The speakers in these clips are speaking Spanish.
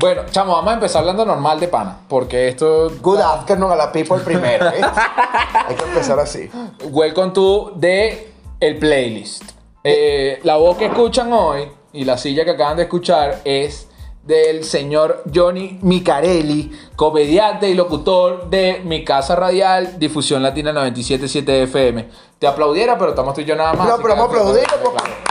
Bueno, chamo, vamos a empezar hablando normal de pana, porque esto... Good afternoon a la people primero, ¿eh? Hay que empezar así. Welcome to de el playlist. Eh, la voz que escuchan hoy y la silla que acaban de escuchar es del señor Johnny Micarelli, comediante y locutor de Mi Casa Radial, Difusión Latina 977 FM. Te aplaudiera, pero estamos tú y yo nada más. No, pero vamos a aplaudir claro.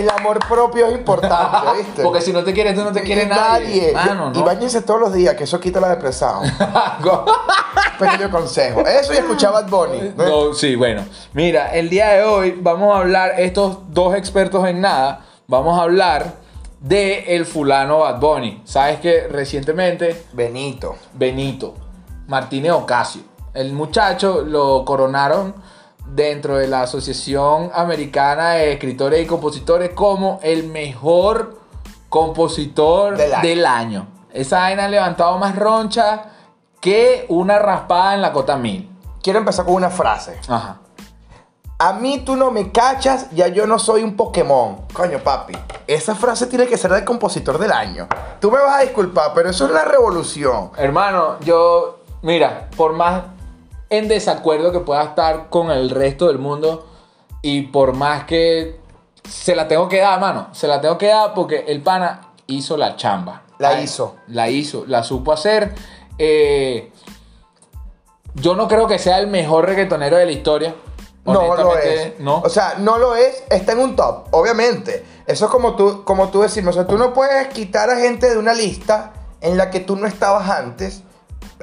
El amor propio es importante, ¿viste? Porque si no te quieres tú, no te quiere nadie. Mano, Y bañense todos los días, que eso quita la depresión. Pequeño consejo. Eso y escuchaba Bad Bunny. ¿no? No, sí, bueno. Mira, el día de hoy vamos a hablar, estos dos expertos en nada, vamos a hablar de el fulano Bad Bunny. Sabes que recientemente Benito. Benito Martínez Ocasio, el muchacho lo coronaron dentro de la Asociación Americana de Escritores y Compositores como el mejor compositor Del año. del año. Esa vaina ha levantado más roncha que una raspada en la cota mil. Quiero empezar con una frase. Ajá. A mí tú no me cachas, ya yo no soy un Pokémon. Coño, papi. Esa frase tiene que ser del compositor del año. Tú me vas a disculpar, pero eso es una revolución. Hermano, yo, mira, por más en desacuerdo que pueda estar con el resto del mundo y por más que se la tengo que dar, mano, se la tengo que dar porque el pana hizo la chamba. La Ay, hizo. La hizo, la supo hacer. Eh, yo no creo que sea el mejor reggaetonero de la historia. No lo es. No. O sea, no lo es, está en un top, obviamente. Eso es como tú, como tú decimos. O sea, tú no puedes quitar a gente de una lista en la que tú no estabas antes.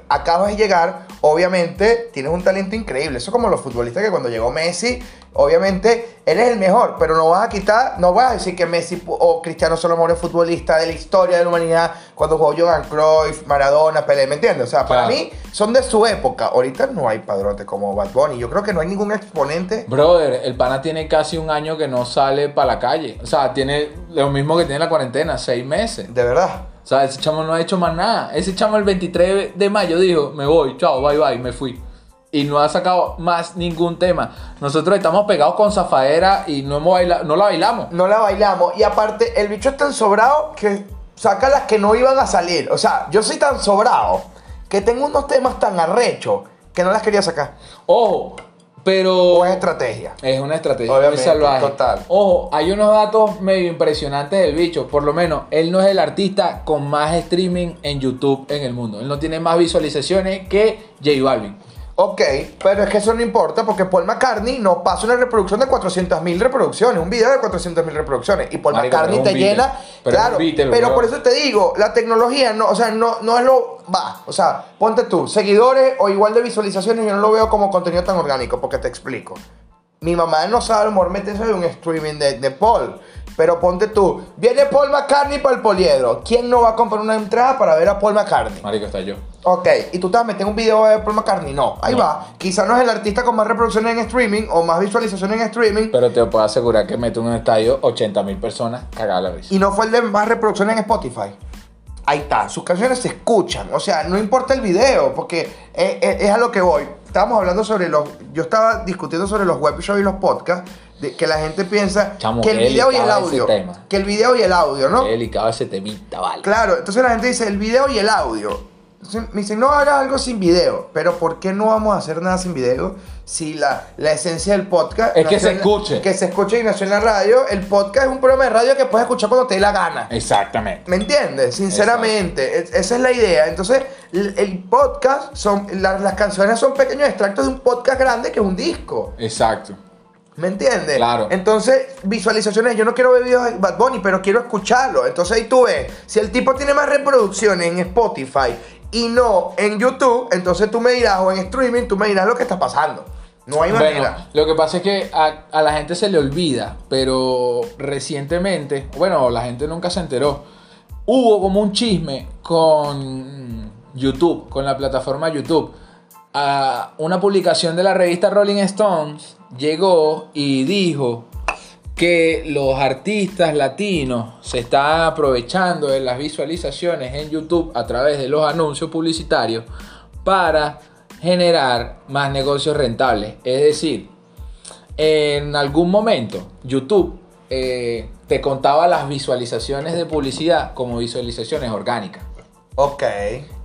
Acabas de llegar, obviamente tienes un talento increíble. Eso es como los futbolistas que cuando llegó Messi, obviamente eres el mejor, pero no vas a quitar, no vas a decir que Messi o Cristiano son los mejores futbolistas de la historia de la humanidad cuando jugó Johan Cruyff, Maradona, Pelé, ¿me entiendes? O sea, para Claro. mí son de su época. Ahorita no hay padrote como Bad Bunny. Yo creo que no hay ningún exponente Brother, el pana tiene casi un año que no sale para la calle. O sea, tiene lo mismo que tiene la cuarentena, seis meses. De verdad. O sea, ese chamo no ha hecho más nada. Ese chamo el 23 de mayo dijo, me voy, chao, bye bye, me fui. Y no ha sacado más ningún tema. Nosotros estamos pegados con Zafaera y no, hemos baila- no la bailamos. No la bailamos. Y aparte, el bicho es tan sobrado que saca las que no iban a salir. O sea, yo soy tan sobrado que tengo unos temas tan arrechos que no las quería sacar. Ojo, pero... O es estrategia. Es una estrategia Obviamente, muy salvaje. total. Ojo, hay unos datos medio impresionantes del bicho. Por lo menos, él no es el artista con más streaming en YouTube en el mundo. Él no tiene más visualizaciones que J Balvin. Ok, pero es que eso no importa porque Paul McCartney no pasa una reproducción de 400.000 reproducciones, un video de 400.000 reproducciones. Y Paul Marico, McCartney te Beatle. llena. Pero claro, Beatle, pero bro. por eso te digo, la tecnología no, o sea, no, no es lo. Va, o sea, ponte tú, seguidores o igual de visualizaciones, yo no lo veo como contenido tan orgánico, porque te explico. Mi mamá no sabe a lo mejor meterse en un streaming de, de Paul. Pero ponte tú, viene Paul McCartney para el poliedro. ¿Quién no va a comprar una entrada para ver a Paul McCartney? Marico, está yo. Ok, y tú te vas a meter un video de Paul McCartney. No, ahí No. va. Quizá no es el artista con más reproducciones en streaming o más visualizaciones en streaming. Pero te puedo asegurar que mete en un estadio 80 mil personas cagada la risa. Y no fue el de más reproducciones en Spotify. Ahí está, sus canciones se escuchan. O sea, no importa el video, porque es, es- es a lo que voy. Estábamos hablando sobre los. Yo estaba discutiendo sobre los web shows y los podcasts. De que la gente piensa Chamo, que el video y el audio. Que el video y el audio, ¿no? Qué delicado ese temita, vale. Claro, entonces la gente dice el video y el audio. Entonces me dicen, no hagas algo sin video. Pero ¿por qué no vamos a hacer nada sin video? Si la, la esencia del podcast. Es que se la- escuche. Que se escuche y nació en la radio. El podcast es un programa de radio que puedes escuchar cuando te dé la gana. Exactamente. ¿Me entiendes? Sinceramente, es- esa es la idea. Entonces, el, el podcast, son, la- las canciones son pequeños extractos de un podcast grande que es un disco. Exacto. ¿Me entiendes? Claro. Entonces, visualizaciones, yo no quiero ver videos de Bad Bunny, pero quiero escucharlo. Entonces ahí tú ves, si el tipo tiene más reproducciones en Spotify y no en YouTube, entonces tú me dirás, o en streaming, tú me dirás lo que está pasando. No hay Bueno, manera. lo que pasa es que a, a la gente se le olvida, pero recientemente, bueno, la gente nunca se enteró, hubo como un chisme con YouTube, con la plataforma YouTube. A una publicación de la revista Rolling Stones llegó y dijo que los artistas latinos se están aprovechando de las visualizaciones en YouTube a través de los anuncios publicitarios para generar más negocios rentables. Es decir, en algún momento YouTube eh, te contaba las visualizaciones de publicidad como visualizaciones orgánicas. Ok.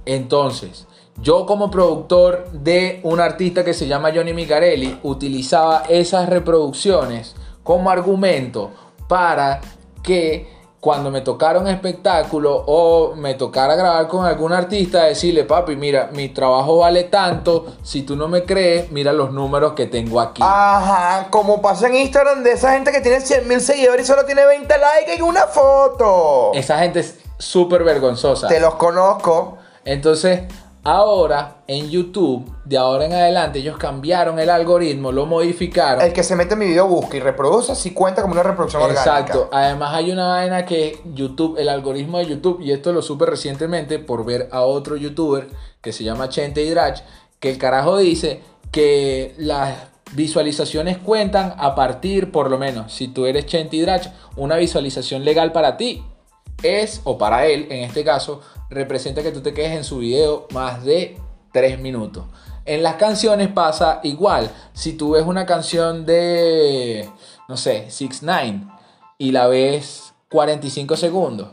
Entonces, yo como productor de un artista que se llama Johnny Micarelli, utilizaba esas reproducciones como argumento para que cuando me tocara un espectáculo o me tocara grabar con algún artista, decirle, papi, mira, mi trabajo vale tanto, si tú no me crees, mira los números que tengo aquí. Ajá, como pasa en Instagram de esa gente que tiene 100 mil seguidores y solo tiene 20 likes en una foto. Esa gente es súper vergonzosa. Te los conozco. Entonces, ahora en YouTube, de ahora en adelante, ellos cambiaron el algoritmo, lo modificaron. El que se mete en mi video busca y reproduce si cuenta como una reproducción Exacto. orgánica. Además hay una vaina que YouTube, el algoritmo de YouTube, y esto lo supe recientemente por ver a otro youtuber que se llama Chente Hidrach, que el carajo dice que las visualizaciones cuentan a partir, por lo menos, si tú eres Chente Hidrach, una visualización legal para ti es, o para él en este caso, representa que tú te quedes en su video más de 3 minutos. En las canciones pasa igual. Si tú ves una canción de, no sé, 6 9 y la ves 45 segundos,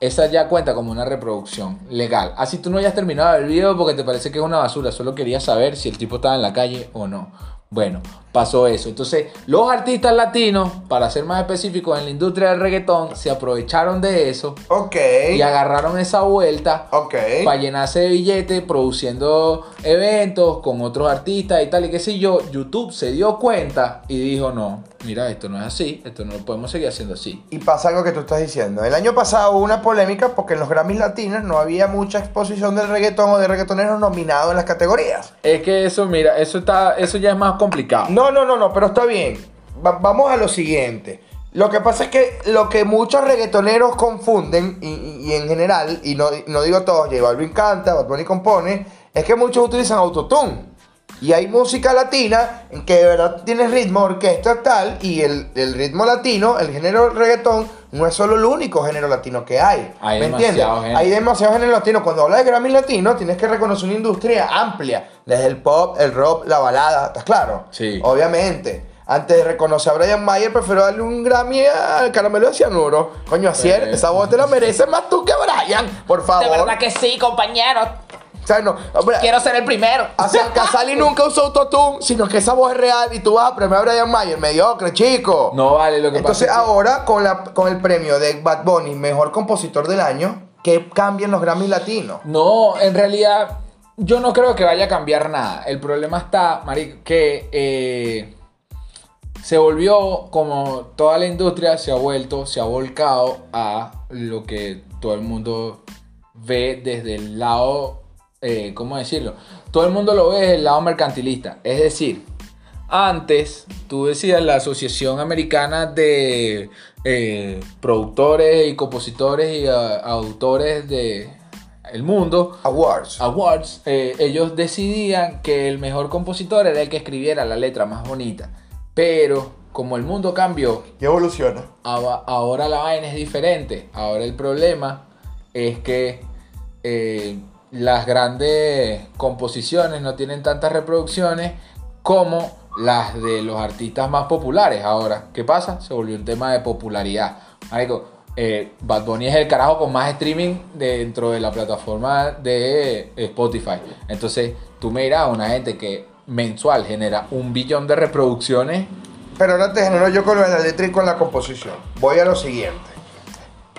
esa ya cuenta como una reproducción legal. Así tú no hayas terminado el video porque te parece que es una basura, solo querías saber si el tipo estaba en la calle o no. Bueno, pasó eso. Entonces, los artistas latinos, para ser más específicos en la industria del reggaetón, se aprovecharon de eso Ok. y agarraron esa vuelta Ok. para llenarse de billetes, produciendo eventos con otros artistas y tal y qué sé yo. YouTube se dio cuenta y dijo, no, mira, esto no es así, esto no lo podemos seguir haciendo así. Y pasa algo que tú estás diciendo. El año pasado hubo una polémica porque en los Grammys latinos no había mucha exposición del reggaetón o de reggaetoneros nominados en las categorías. Es que eso, mira, eso está, eso ya es más complicado. No, no, no, no, pero está bien. Va- vamos a lo siguiente. Lo que pasa es que lo que muchos reggaetoneros confunden, y, y- y en general, y no, no digo todos, J Balvin canta, Bad Bunny compone, es que muchos utilizan autotune. Y hay música latina en que de verdad tiene ritmo, orquesta tal, y el, el ritmo latino, el género reggaetón, no es solo el único género latino que hay. Hay ¿Me entiendes? género. Hay demasiado género latino. Cuando hablas de Grammy latino, tienes que reconocer una industria amplia. Desde el pop, el rock, la balada. ¿Estás claro? Sí. Obviamente. Antes de reconocer a Brian Mayer, prefiero darle un Grammy al caramelo de cianuro. Coño, así es, Eh. esa voz te la mereces más tú que Brian, por favor. De verdad que sí, compañero. O sea, no, hombre, Quiero ser el primero. o sea, Casali nunca usó autotune, sino que esa voz es real y tú vas a premiar a Brian Mayer, mediocre, chico. No vale lo que Entonces pasa. es que- ahora con, la, con el premio de Bad Bunny, mejor compositor del año, ¿qué cambian los Grammy latinos? No, en realidad yo no creo que vaya a cambiar nada. El problema está, marico, que eh, se volvió como toda la industria se ha vuelto, se ha volcado a lo que todo el mundo ve desde el lado, eh, ¿cómo decirlo? Todo el mundo lo ve desde el lado mercantilista. Es decir, antes, tú decías, la Asociación Americana de eh, Productores y Compositores y ah, Autores de el mundo, Awards. Awards, eh, ellos decidían que el mejor compositor era el que escribiera la letra más bonita. Pero como el mundo cambió, Y evoluciona. ahora la vaina es diferente. Ahora el problema es que eh, las grandes composiciones no tienen tantas reproducciones como las de los artistas más populares. Ahora, ¿qué pasa? Se volvió un tema de popularidad. Marico, eh, Bad Bunny es el carajo con más streaming dentro de la plataforma de Spotify. Entonces, tú me dirás, una gente que mensual genera un billón de reproducciones. Pero ahora te genero yo con la letra y con la composición. Voy a lo siguiente.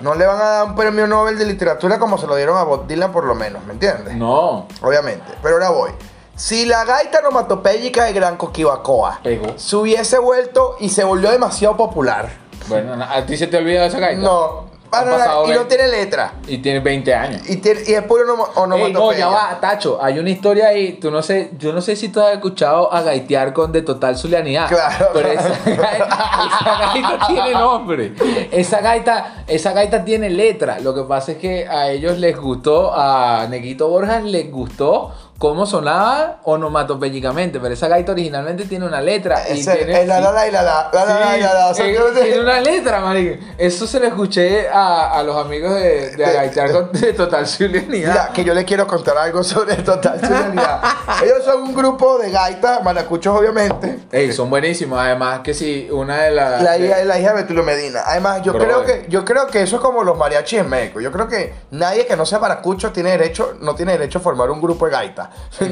No le van a dar un premio Nobel de literatura como se lo dieron a Bob Dylan por lo menos, ¿me entiendes? No, Obviamente. Pero ahora voy. Si la gaita onomatopéyica de Gran Coquibacoa pegó. se hubiese vuelto y se volvió demasiado popular. Bueno, ¿a ti se te olvidó esa gaita? No. Pasado y no 20. tiene letra. Y tiene 20 años. Y, tiene- y es puro onomo- Ey, no, onomatopeya. ya va, Tacho, hay una historia ahí, tú no sé, yo no sé si tú has escuchado a gaitear con de total zulianidad. Claro. Pero esa gaita, esa gaita tiene nombre. Esa gaita, esa gaita tiene letra. Lo que pasa es que a ellos les gustó, a Neguito Borjas les gustó cómo sonaba onomatopéyicamente, pero esa gaita originalmente tiene una letra. y Ese- tiene, el la la la y la la la la la y la la. O sea, eh, tiene una letra, marico. Eso se lo escuché a, a los amigos de, de De- Agaitear con de Total Zulianidad. Mira, que yo le quiero contar algo sobre Total Zulianidad. Ellos son un grupo de gaitas, maracuchos obviamente. Ey, son buenísimos. Además que sí, una de las... La de- hija, la hija de Betulio Medina. Además, yo creo que yo creo que eso es como los mariachis en México. Yo creo que nadie que no sea maracucho tiene derecho, no tiene derecho a formar un grupo de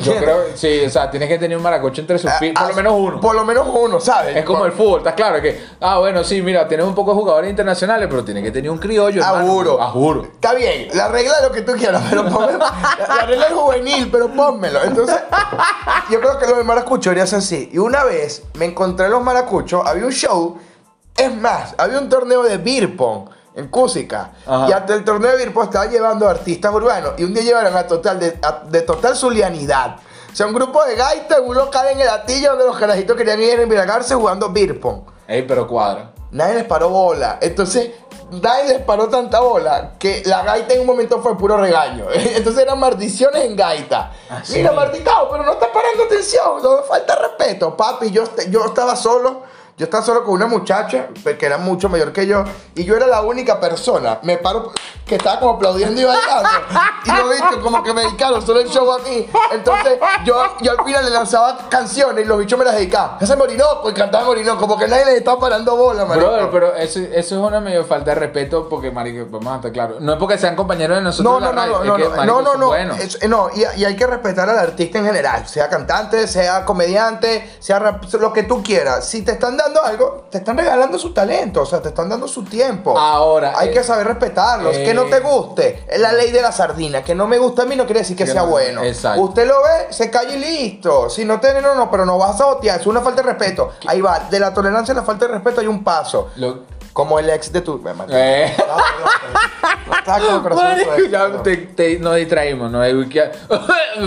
Yo creo, sí, o sea, tienes que tener un maracucho entre sus pies, por lo menos uno. Ah, Por lo menos uno, ¿sabes? Es como el fútbol, está claro que, ah, bueno, sí, mira, tienes un poco de jugadores internacionales, pero tienes que tener un criollo. Ah, juro. Ah, juro. Está bien, la regla es lo que tú quieras, pero ponme, la, la regla es juvenil, pero pónmelo. Entonces, yo creo que lo del maracucho así. Y una vez me encontré los maracuchos, había un show, es más, había un torneo de beer pong en Cúsica. Ajá. Y hasta el torneo de beer pong estaban llevando artistas urbanos. Y un día llevaron a total, de, a- de total zulianidad. O sea, un grupo de gaitas en un local en el Atillo donde los carajitos querían ir a embriagarse jugando beer pong. Ey, pero cuadra. Nadie les paró bola. Entonces, nadie les paró tanta bola que la gaita en un momento fue puro regaño. Entonces eran maldiciones en gaita. Ah. Mira, malditado, pero no está parando atención. No me falta respeto. Papi, yo, yo estaba solo. Yo estaba solo con una muchacha que era mucho mayor que yo. Y yo era la única persona. Me paro que estaba como aplaudiendo y bailando. Y lo visto como que me dedicaron solo el show a mí. Entonces, yo, yo al final le lanzaba canciones y los bichos me las dedicaban. Ese Morinoco y cantaba Morinoco. Como que nadie les estaba parando bola, marico. Brother, pero eso, eso es una medio falta de respeto porque, marico, vamos a estar claros. No es porque sean compañeros de nosotros No, no, no, no, no, no, no, no, es- no, y, y hay que respetar al artista en general, sea cantante, sea comediante, sea rap- lo que tú quieras. Si te están dando algo, te están regalando su talento, o sea, te están dando su tiempo. Ahora, hay eh, que saber respetarlos. que no eh, te guste, es la ley de la sardina. Que no me gusta a mí no quiere decir que Que sea no, bueno. exacto. Usted lo ve, se calla y listo. Si no te no, no, pero no vas a sabotear, es una falta de respeto. Ahí va, de la tolerancia a la falta de respeto hay un paso. Lo- Como el ex de tu. me. Eh. No, te, te- nos distraímos, ¿no? Eh,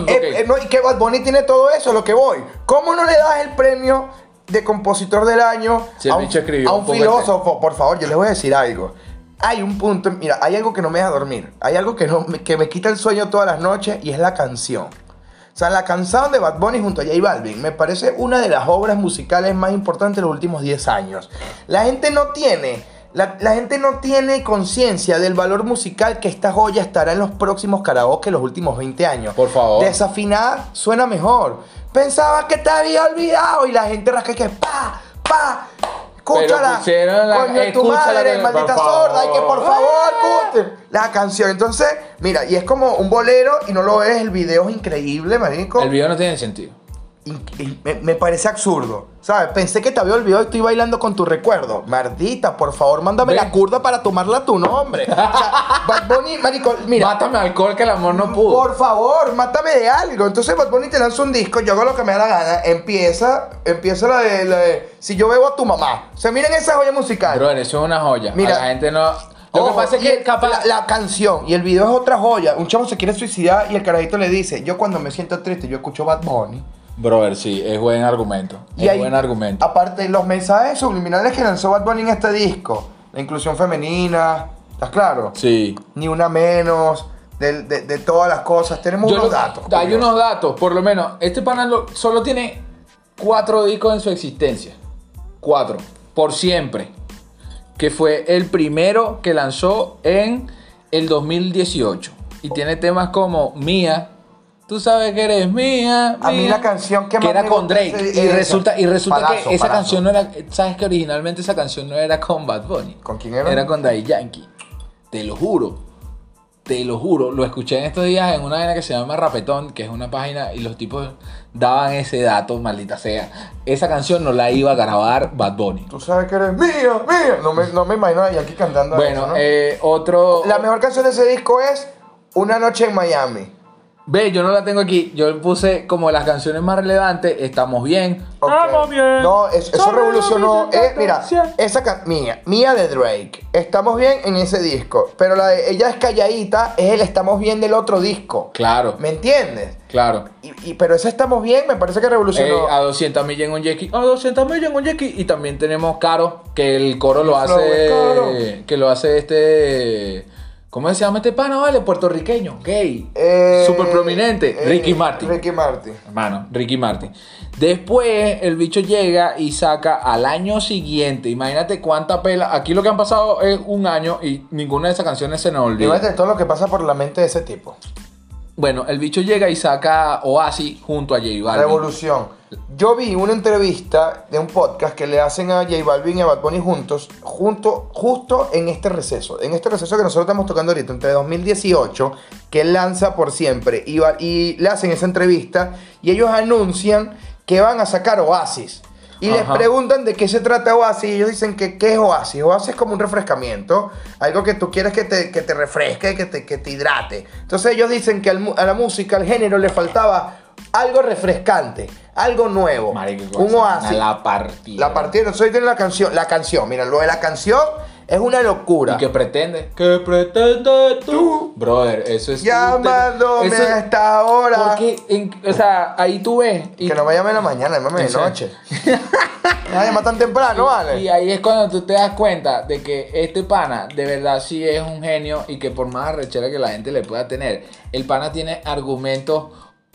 eh, no, y que Bad Bunny tiene todo eso, lo que voy. ¿Cómo no le das el premio de compositor del año Si a un, bicho escribió a un filósofo? Por favor, yo les voy a decir algo. Hay un punto, mira, hay algo que no me deja dormir. Hay algo que, no, me- que me quita el sueño todas las noches y es la canción. O sea, la canción de Bad Bunny junto a J Balvin me parece una de las obras musicales más importantes de los últimos 10 años. La gente no tiene, la, la gente no tiene conciencia del valor musical que esta joya estará en los próximos karaoke los últimos 20 años. Por favor. Desafinada suena mejor. Pensaba que te había olvidado y la gente rasca que pa, pa. Escúchala. la- Coño tu madre, que- maldita sorda. Y que por favor. escuchen la canción. Entonces, mira, y es como un bolero y no lo ves. El video es increíble, marico. El video no tiene sentido. Y- y me, me parece absurdo. ¿Sabes? Pensé que te había olvidado y estoy bailando con tu recuerdo. Mardita, por favor, mándame la curda para tomarla a tu nombre. O sea, Bad Bunny, marico, mira. Mátame alcohol que el amor no pudo. Por favor, mátame de algo. Entonces Bad Bunny te lanza un disco, yo hago lo que me da la gana. Empieza, empieza la de, la de Si yo bebo a tu mamá. O sea, miren esa joya musical. Brother, eso es una joya. Mira. a la gente no. Lo Ojo, que pasa es que el- capaz. la, la canción y el video es otra joya. Un chavo se quiere suicidar y el carajito le dice, yo cuando me siento triste, yo escucho Bad Bunny. Brother, sí, es buen argumento. Y es hay- buen argumento. Aparte, los mensajes subliminales que lanzó Bad Bunny en este disco. La inclusión femenina, ¿estás claro? Sí. Ni una menos, de, de- de todas las cosas. Tenemos Yo unos lo- datos. Hay unos datos, por lo menos. Este panel lo- solo tiene cuatro discos en su existencia. Cuatro. Por siempre. Que fue el primero que lanzó en el 2018. Y tiene temas como Mía. Tú sabes que eres mía. A mí mía", la canción que que más era me con Drake. Y es resulta, y resulta Palazo, que esa Palazo. canción no era. ¿Sabes que originalmente esa canción no era con Bad Bunny? ¿Con quién era? Era con Daddy Yankee. Te lo juro. Te lo juro, lo escuché en estos días en una vaina que se llama Rapetón, que es una página, y los tipos daban ese dato, maldita sea. Esa canción no la iba a grabar Bad Bunny. Tú sabes que eres mía, mía. No me, no me imagino a Yankee cantando Bueno, eso, ¿no? eh, otro... La mejor canción de ese disco es Una noche en Miami. Ve, yo no la tengo aquí. Yo puse como las canciones más relevantes, Estamos Bien. Estamos bien. No, es- eso revolucionó. eh, mira, esa can- mía, mía de Drake. Estamos bien en ese disco. Pero la de ella es calladita, es el Estamos bien del otro disco. Claro, ¿Me entiendes? claro. Y, y- pero ese Estamos bien me parece que Eh, revolucionó. a 200 millas en un Jackie. A 200 millas en un Jackie. Y también tenemos Caro, que el coro lo El hace. Caro. Que lo hace este. ¿Cómo se llama este pana, vale? Puertorriqueño, gay, Eh, súper prominente, eh, Ricky Martin. Ricky Martin. Hermano, Ricky Martin. Después el bicho llega y saca al año siguiente. Imagínate cuánta pela. Aquí lo que han pasado es un año y ninguna de esas canciones se nos olvida. Imagínate todo lo que pasa por la mente de ese tipo. Bueno, el bicho llega y saca Oasis junto a J Balvin. Revolución. Yo vi una entrevista de un podcast que le hacen a J Balvin y a Bad Bunny juntos, junto, justo en este receso. En este receso que nosotros estamos tocando ahorita, entre 2018, que lanza por siempre, y, le hacen esa entrevista y ellos anuncian que van a sacar Oasis. Y les preguntan de qué se trata Oasis y ellos dicen que qué es Oasis. Oasis es como un refrescamiento, algo que tú quieres que te, que te refresque, que te, que te hidrate. Entonces ellos dicen que al a la música, al género, le faltaba algo refrescante, algo nuevo. Marico, un Oasis. La partida. La partida, entonces tiene la canción, la canción, mira, lo de la canción es una locura. ¿Y qué pretende? ¿Qué pretende tú? Brother, eso es. Llamándome eso- a esta hora. Porque, en- o sea, ahí tú ves. y- Que no me llame en la mañana, llámame de noche. Me va a llamar tan temprano, ¿vale? Y ahí es cuando tú te das cuenta de que este pana de verdad sí es un genio y que por más arrechera que la gente le pueda tener, el pana tiene argumentos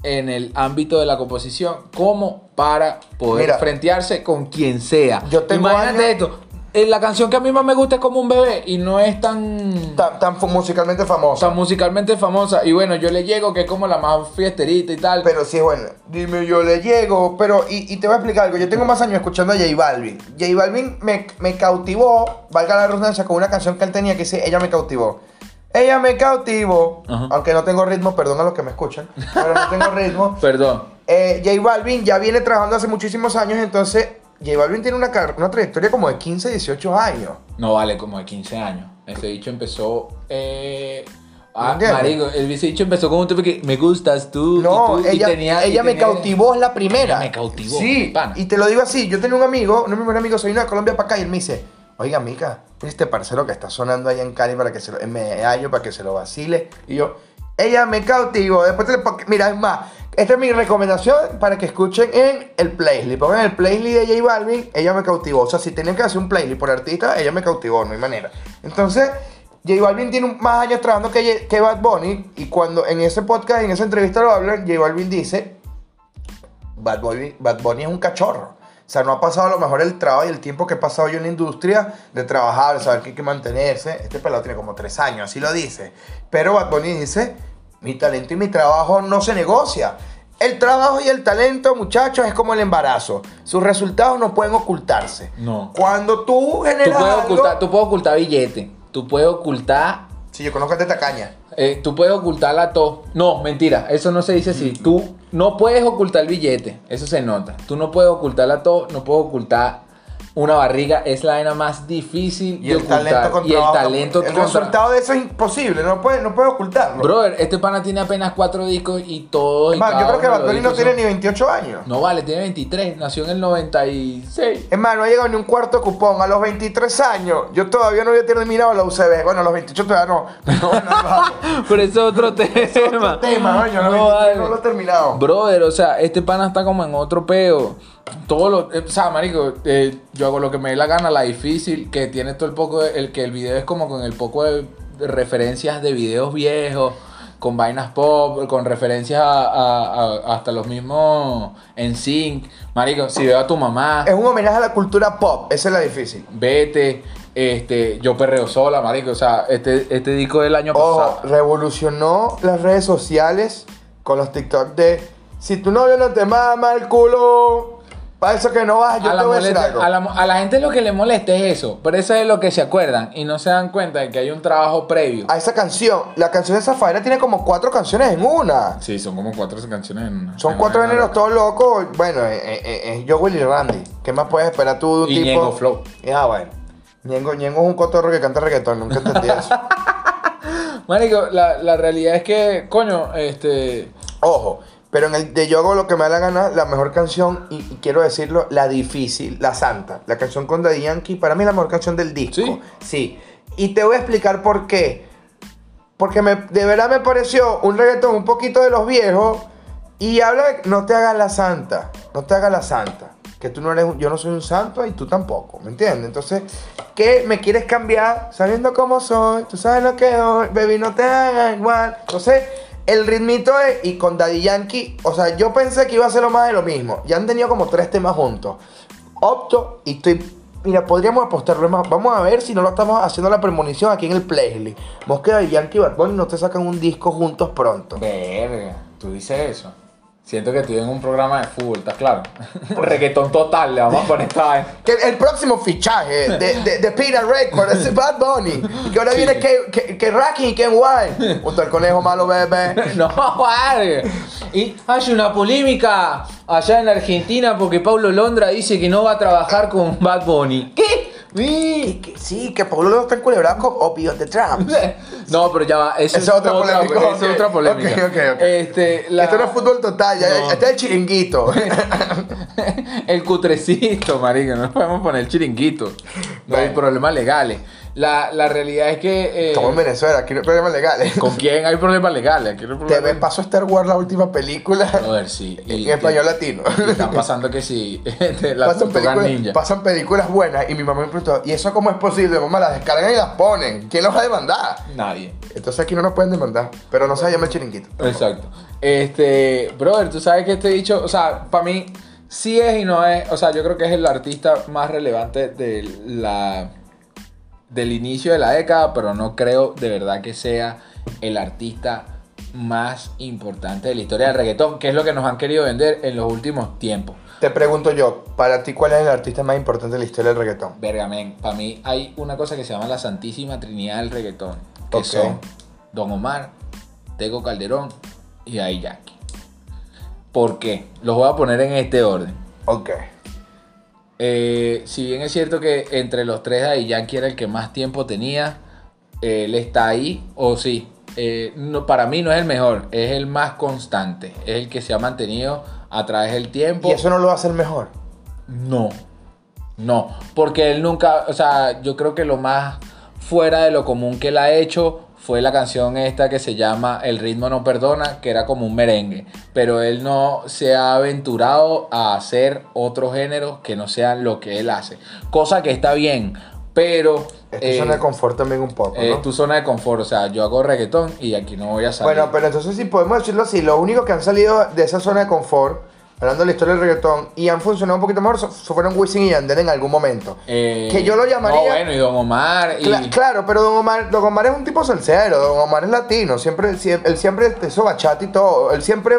en el ámbito de la composición como para poder Mira, frentearse con quien sea. yo tengo Imagínate años- esto. eh, La canción que a mí más me gusta es como un bebé y no es tan, Tan, musicalmente famosa. tan musicalmente famosa. Y bueno, yo le llego que es como la más fiesterita y tal. Pero sí es bueno. Dime, yo le llego. Pero, y, y te voy a explicar algo. Yo tengo más años escuchando a J Balvin. J Balvin me, me cautivó, valga la redundancia, con una canción que él tenía que dice Ella me cautivó. Ella me cautivó. Ajá. Aunque no tengo ritmo, perdón a los que me escuchan. Pero no tengo ritmo. Perdón. Eh, J Balvin ya viene trabajando hace muchísimos años. Entonces, J Balvin tiene una, una trayectoria como de 15, 18 años. No vale, como de 15 años. Ese bicho empezó. Eh, ah, marico, el bicho empezó con un tipo que me gustas tú. No, y tú", y ella, y ella me tenía- cautivó, es la primera. Ella me cautivó, Sí, pana. y te lo digo así. Yo tenía un amigo, un primer amigo, soy de Colombia para acá, y él me dice, oiga, mira este parcero que está sonando allá en Cali para que se lo, en Medallo, para que se lo vacile. Y yo, ella me cautivó. Después, te, mira, es más, esta es mi recomendación para que escuchen en el playlist. Pongan el playlist de J Balvin, ella me cautivó. O sea, si tenían que hacer un playlist por artista, ella me cautivó, no hay manera. Entonces, J Balvin tiene más años trabajando que, que Bad Bunny. Y cuando en ese podcast, en esa entrevista lo hablan, J Balvin dice Bad Bunny, Bad Bunny es un cachorro. O sea, no ha pasado a lo mejor el trabajo y el tiempo que he pasado yo en la industria de trabajar, de saber que hay que mantenerse. Este pelado tiene como tres años, así lo dice. Pero Bad Bunny dice, mi talento y mi trabajo no se negocia. El trabajo y el talento, muchachos, es como el embarazo. Sus resultados no pueden ocultarse. No. Cuando tú Tú generas puedes, algo- ocultar, tú puedes ocultar billete. Tú puedes ocultar. Sí, yo conozco a esta caña. eh, tú puedes ocultar la tos. No, mentira. Eso no se dice así. Tú no puedes ocultar el billete. Eso se nota. Tú no puedes ocultar la tos. No puedes ocultar una barriga. Es la vaina más difícil Y de el ocultar. talento con y el talento El contra- resultado de eso es imposible, no puedes no puede ocultarlo. Brother, este pana tiene apenas cuatro discos y todos. Es y más, yo creo que Bad no tiene son- ni 28 años. No vale, tiene 23. Nació en el 96. Es más, no ha llegado ni un cuarto cupón. A los 23 años, yo todavía no había terminado la UCB. Bueno, a los 28 todavía no. Ahí vamos. Pero eso es otro tema. Otro tema, No 23 vale. no lo he terminado. Brother, o sea, este pana está como en otro peo. Todo lo. eh, o sea, marico, eh, yo hago lo que me dé la gana, la difícil, que tiene todo el poco. de- el que el video es como con el poco de, de referencias de videos viejos, con vainas pop, con referencias a, a- a- hasta los mismos en sync. Marico, si veo a tu mamá, Es un homenaje a la cultura pop. Esa es la difícil. vete. Este, yo perreo sola, marico. O sea, este, este disco del año Ojo, pasado. revolucionó las redes sociales con los TikTok de si tu novio no te mama el culo, para eso que no vas, yo a, te voy a decir algo. a la, a la gente lo que le molesta es eso, pero eso es lo que se acuerdan y no se dan cuenta de que hay un trabajo previo. A esa canción, la canción de Zafaira tiene como cuatro canciones en una. Sí, son como cuatro canciones en una. Son en cuatro géneros todos locos. Bueno, eh, eh, eh, es Joe Willy Randy. ¿Qué más puedes esperar tú de un Y tipo? Ñengo Flow. Ah, bueno. Ñengo, Ñengo es un cotorro que canta reggaetón. Nunca entendí eso. Marico, la, la realidad es que, coño, este. Ojo, pero en el de Yo hago lo que me da la gana, la mejor canción, y, y quiero decirlo, la difícil, la santa. La canción con Daddy Yankee, para mí es la mejor canción del disco. ¿Sí? Sí. Y te voy a explicar por qué. Porque me, de verdad me pareció un reggaetón un poquito de los viejos. Y habla de no te hagas la santa. No te hagas la santa. que tú no eres, un- yo no soy un santo y tú tampoco, ¿me entiendes? Entonces, ¿qué me quieres cambiar sabiendo cómo soy? Tú sabes lo que soy, baby, no te hagas igual. Entonces, el ritmito es, y con Daddy Yankee, o sea, yo pensé que iba a ser lo más de lo mismo. Ya han tenido como tres temas juntos. Opto y estoy. Mira, podríamos apostarlo más. Vamos a ver si no lo estamos haciendo la premonición aquí en el playlist. Mosqueda y Yankee y Bad Bunny no te sacan un disco juntos pronto. Verga, tú dices eso. Siento que estoy en un programa de fútbol, ¿estás claro? Reggaetón total, le vamos a poner esta vaina. Que el próximo fichaje de, de, de Peter Record es Bad Bunny. Y que ahora viene que, que, que Racky y Ken White. Junto al conejo malo bebé. No, vale. Y hay una polémica allá en Argentina porque Paulo Londra dice que no va a trabajar con Bad Bunny. ¿Qué? Sí. que- sí, que Pablo está enculebrado con Opio de Trump. No, pero ya va, eso Esa es, otra polémica, esa ok. es otra polémica. Este, la- Esto no es fútbol total, ya, No. este es el chiringuito. el cutrecito, marica, no podemos poner chiringuito. No hay problemas legales. La, la realidad es que. eh, Estamos en Venezuela, aquí no hay problemas legales. ¿Con quién hay problemas legales? Aquí no hay Te problemas- ves, pasó Star Wars la última película A ver, sí. en español latino. y Están pasando que sí. la pasan, películas, Ninja. pasan películas buenas y mi mamá me preguntó, ¿y eso cómo es posible? Mamá, las descargan y las ponen. ¿Quién los va a demandar? Nadie. Entonces aquí no nos pueden demandar, pero no se llama el chiringuito. Exacto. Este, brother, tú sabes que este dicho, o sea, para mí sí es y no es, o sea, yo creo que es el artista más relevante de la del inicio de la década, pero no creo de verdad que sea el artista más importante de la historia del reggaetón, que es lo que nos han querido vender en los últimos tiempos. Te pregunto yo, para ti, ¿cuál es el artista más importante de la historia del reggaetón? Vergamen, para mí hay una cosa que se llama la Santísima Trinidad del reggaetón, que son Don Omar, Tego Calderón y Daddy Yankee. ¿Por qué? Los voy a poner en este orden. Ok. Eh, si bien es cierto que entre los tres Daddy Yankee era el que más tiempo tenía, él está ahí, o sí. eh, no, para mí no es el mejor, es el más constante, es el que se ha mantenido a través del tiempo. ¿Y eso no lo a hacer mejor? No, no, porque él nunca, o sea, yo creo que lo más fuera de lo común que él ha hecho fue la canción esta que se llama El ritmo no perdona, que era como un merengue, pero él no se ha aventurado a hacer otros géneros que no sean lo que él hace, cosa que está bien, pero Es tu eh, zona de confort también un poco, es tu zona de confort, o sea, yo hago reggaetón y aquí no voy a salir. Bueno, pero entonces si podemos decirlo así, los únicos que han salido de esa zona de confort, hablando de la historia del reggaetón, y han funcionado un poquito mejor, so- so fueron Wisin y Yandel en algún momento. Eh, que yo lo llamaría- No, bueno, y Don Omar y... Cla- claro, pero Don Omar, Don Omar es un tipo salsero, Don Omar es latino, siempre, sie- él siempre hizo bachata y todo, él siempre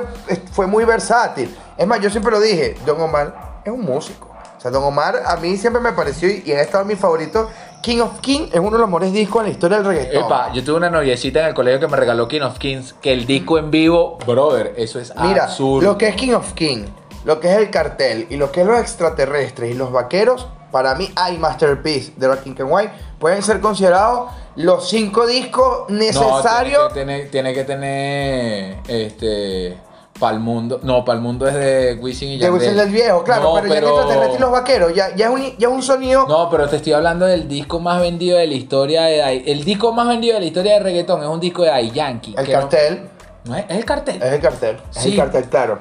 fue muy versátil. Es más, yo siempre lo dije, Don Omar es un músico. O sea, Don Omar a mí siempre me pareció, y ha estado mi favorito, King of King es uno de los mejores discos en la historia del reggaetón. Epa, yo tuve una noviecita en el colegio que me regaló King of Kings, que el disco en vivo, brother, eso es Mira, absurdo. lo que es King of King, lo que es el cartel y lo que es los extraterrestres y los vaqueros, para mí hay Masterpiece de Rakim White pueden ser considerados los cinco discos No, necesarios. tiene, que tener, tiene que tener, este, Palmundo, no, Palmundo es de Wisin y de Yandel. Wisin del viejo, claro, No, pero, ya el extraterrestre y los vaqueros, ya, ya, es un, ya es un sonido. No, pero te estoy hablando del disco más vendido de la historia de El disco más vendido de la historia de reggaetón es un disco de Daddy Yankee. el no- cartel, No, es, es el cartel. es el cartel, es Sí. el cartel, claro.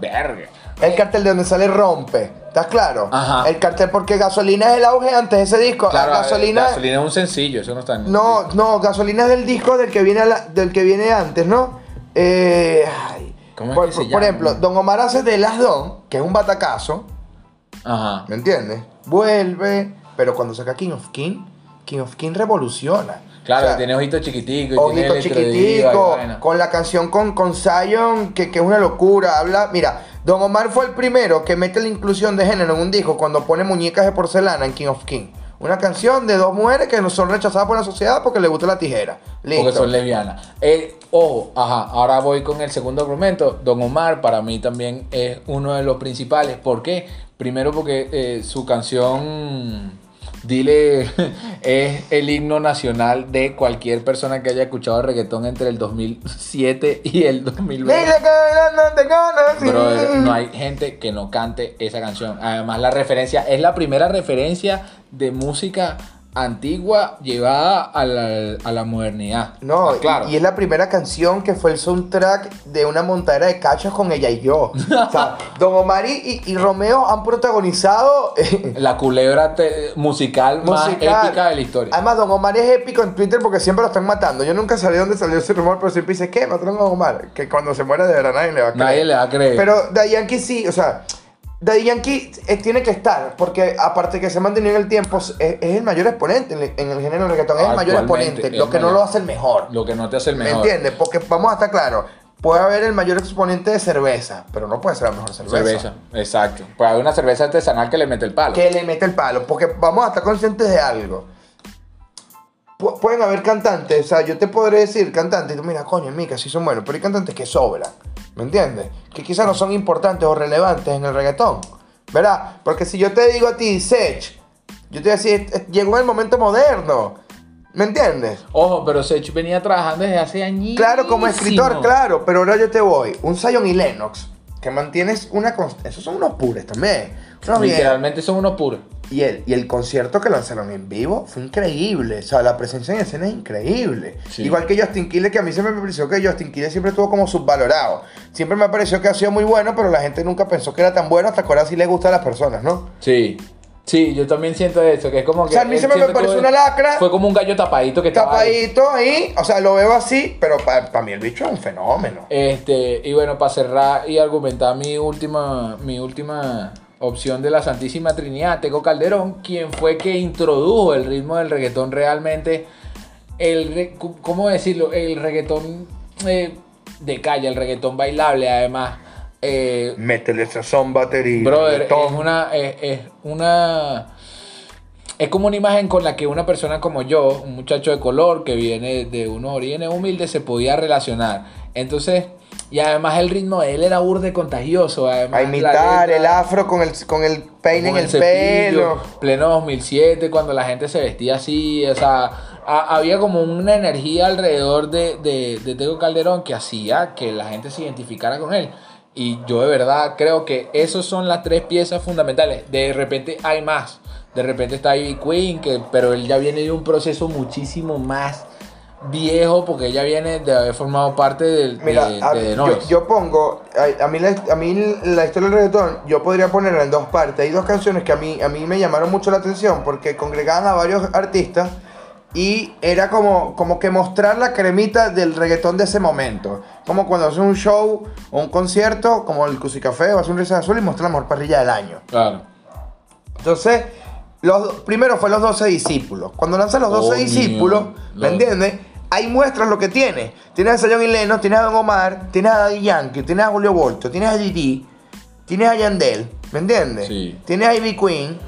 Verga. El cartel de donde sale Rompe, ¿estás claro? Ajá. El cartel porque Gasolina es el auge antes de ese disco. Claro, gasolina, gasolina es un sencillo, eso no está en No, no, gasolina es del disco del que viene, a la- del que viene antes, ¿no? Eh, ay, ¿Cómo es por, que se por llama? ejemplo, Don Omar hace de Las Don, que es un batacazo, Ajá. ¿me entiendes? Vuelve, pero cuando saca King of King, King of King revoluciona. Claro, O sea, tiene ojitos chiquiticos. y tiene Ojito electrodiva y chiquitico, vaina. con la canción con, con Zion, que, que es una locura. Habla, mira, Don Omar fue el primero que mete la inclusión de género en un disco cuando pone muñecas de porcelana en King of King. Una canción de dos mujeres que no son rechazadas por la sociedad porque les gusta la tijera. Listo. Porque son lesbianas. Eh, ojo, ajá, ahora voy con el segundo argumento. Don Omar para mí también es uno de los principales. ¿Por qué? Primero porque eh, su canción Dile es el himno nacional de cualquier persona que haya escuchado reggaetón entre el 2007 y el 2020. Dile que no te conocí. Brother, no hay gente que no cante esa canción. Además, la referencia es la primera referencia de música antigua llevada a la, a la modernidad. No, Ah, y- claro. y, es la primera canción que fue el soundtrack de una montadera de cachos con ella y yo. o sea, Don Omar y, y- Romeo han protagonizado eh, La culebra te- musical, más épica de la historia. Además, Don Omar es épico en Twitter porque siempre lo están matando. Yo nunca sabía dónde salió ese rumor, pero siempre dice, ¿qué? Mataron a Don Omar. Que cuando se muere de verdad nadie le va a creer. Nadie le va a creer. Pero Daddy Yankee sí, o sea, Daddy Yankee eh, tiene que estar, porque aparte que se ha mantenido en el tiempo, es, es el mayor exponente en el, en el género del reggaetón, es el mayor exponente, lo que no lo hace el mejor. Lo que no te hace el ¿Me mejor. entiendes? Porque vamos a estar claros, puede haber el mayor exponente de cerveza, pero no puede ser la mejor cerveza. Cerveza, exacto. Pues hay una cerveza artesanal que le mete el palo. Que le mete el palo, porque vamos a estar conscientes de algo. Pu- pueden haber cantantes, o sea, yo te podré decir cantantes, y tú mira, coño, Mica, sí son buenos, pero hay cantantes que sobran, ¿me entiendes? Que quizás no son importantes o relevantes en el reggaetón, ¿verdad? Porque si yo te digo a ti, Sech, yo te voy a decir, llegó el momento moderno, ¿me entiendes? Ojo, pero Sech venía trabajando desde hace años. Claro, como escritor, claro, pero ahora yo te voy, un Zion y Lennox, que mantienes una... Esos son unos pures también, unos bien- Literalmente son unos puros. Y el, y el concierto que lanzaron en vivo fue increíble. O sea, la presencia en escena es increíble. Sí. Igual que Justin Quiles, que a mí siempre me pareció que Justin Quiles siempre estuvo como subvalorado. Siempre me pareció que ha sido muy bueno, pero la gente nunca pensó que era tan bueno hasta que ahora sí le gusta a las personas, ¿no? Sí. Sí, yo también siento eso, que es como que... sea, a mí siempre me pareció una lacra. Fue como un gallo tapadito que estaba. Tapadito ahí, o sea, lo veo así, pero para mí el bicho es un fenómeno. Este, y bueno, para cerrar y argumentar mi última, mi última opción de la Santísima Trinidad, Tego Calderón, quien fue que introdujo el ritmo del reggaetón realmente, el, ¿cómo decirlo? El reggaetón eh, de calle, el reggaetón bailable además. Eh, Métele sazón, batería. Brother, reggaetón. es una, es, es una. Es como una imagen con la que una persona como yo, un muchacho de color que viene de unos orígenes humildes, se podía relacionar. Entonces, y además el ritmo de él era burde contagioso. Además, A imitar letra- el afro con el, con el peine en con el, cepillo, pelo. Pleno 2007, cuando la gente se vestía así, o sea, ha- había como una energía alrededor de, de, de Tego Calderón que hacía que la gente se identificara con él. Y yo de verdad creo que esas son las tres piezas fundamentales. De repente hay más. De repente está Ivy Queen, que, pero él ya viene de un proceso muchísimo más viejo porque ella viene de haber formado parte del, Mira, de, a- de yo, yo pongo, a, a mí la, a mí la historia del reggaetón, yo podría ponerla en dos partes. Hay dos canciones que a mí, a mí me llamaron mucho la atención porque congregaban a varios artistas y era como, como que mostrar la cremita del reggaetón de ese momento. Como cuando haces un show o un concierto, como el Café o hace un Risa Azul y mostrar la mejor parrilla del año. Claro. Entonces, los, primero fue los 12 discípulos. Cuando lanzan los 12 Coño, discípulos, ¿me entiendes? Ahí muestras lo que tiene. Tienes a Sayón y Leno, tienes a Don Omar, tienes a Daddy Yankee, tienes a Julio Volto, tienes a Didi, tienes a Yandel, ¿me entiendes? Sí. Tienes a Ivy Queen,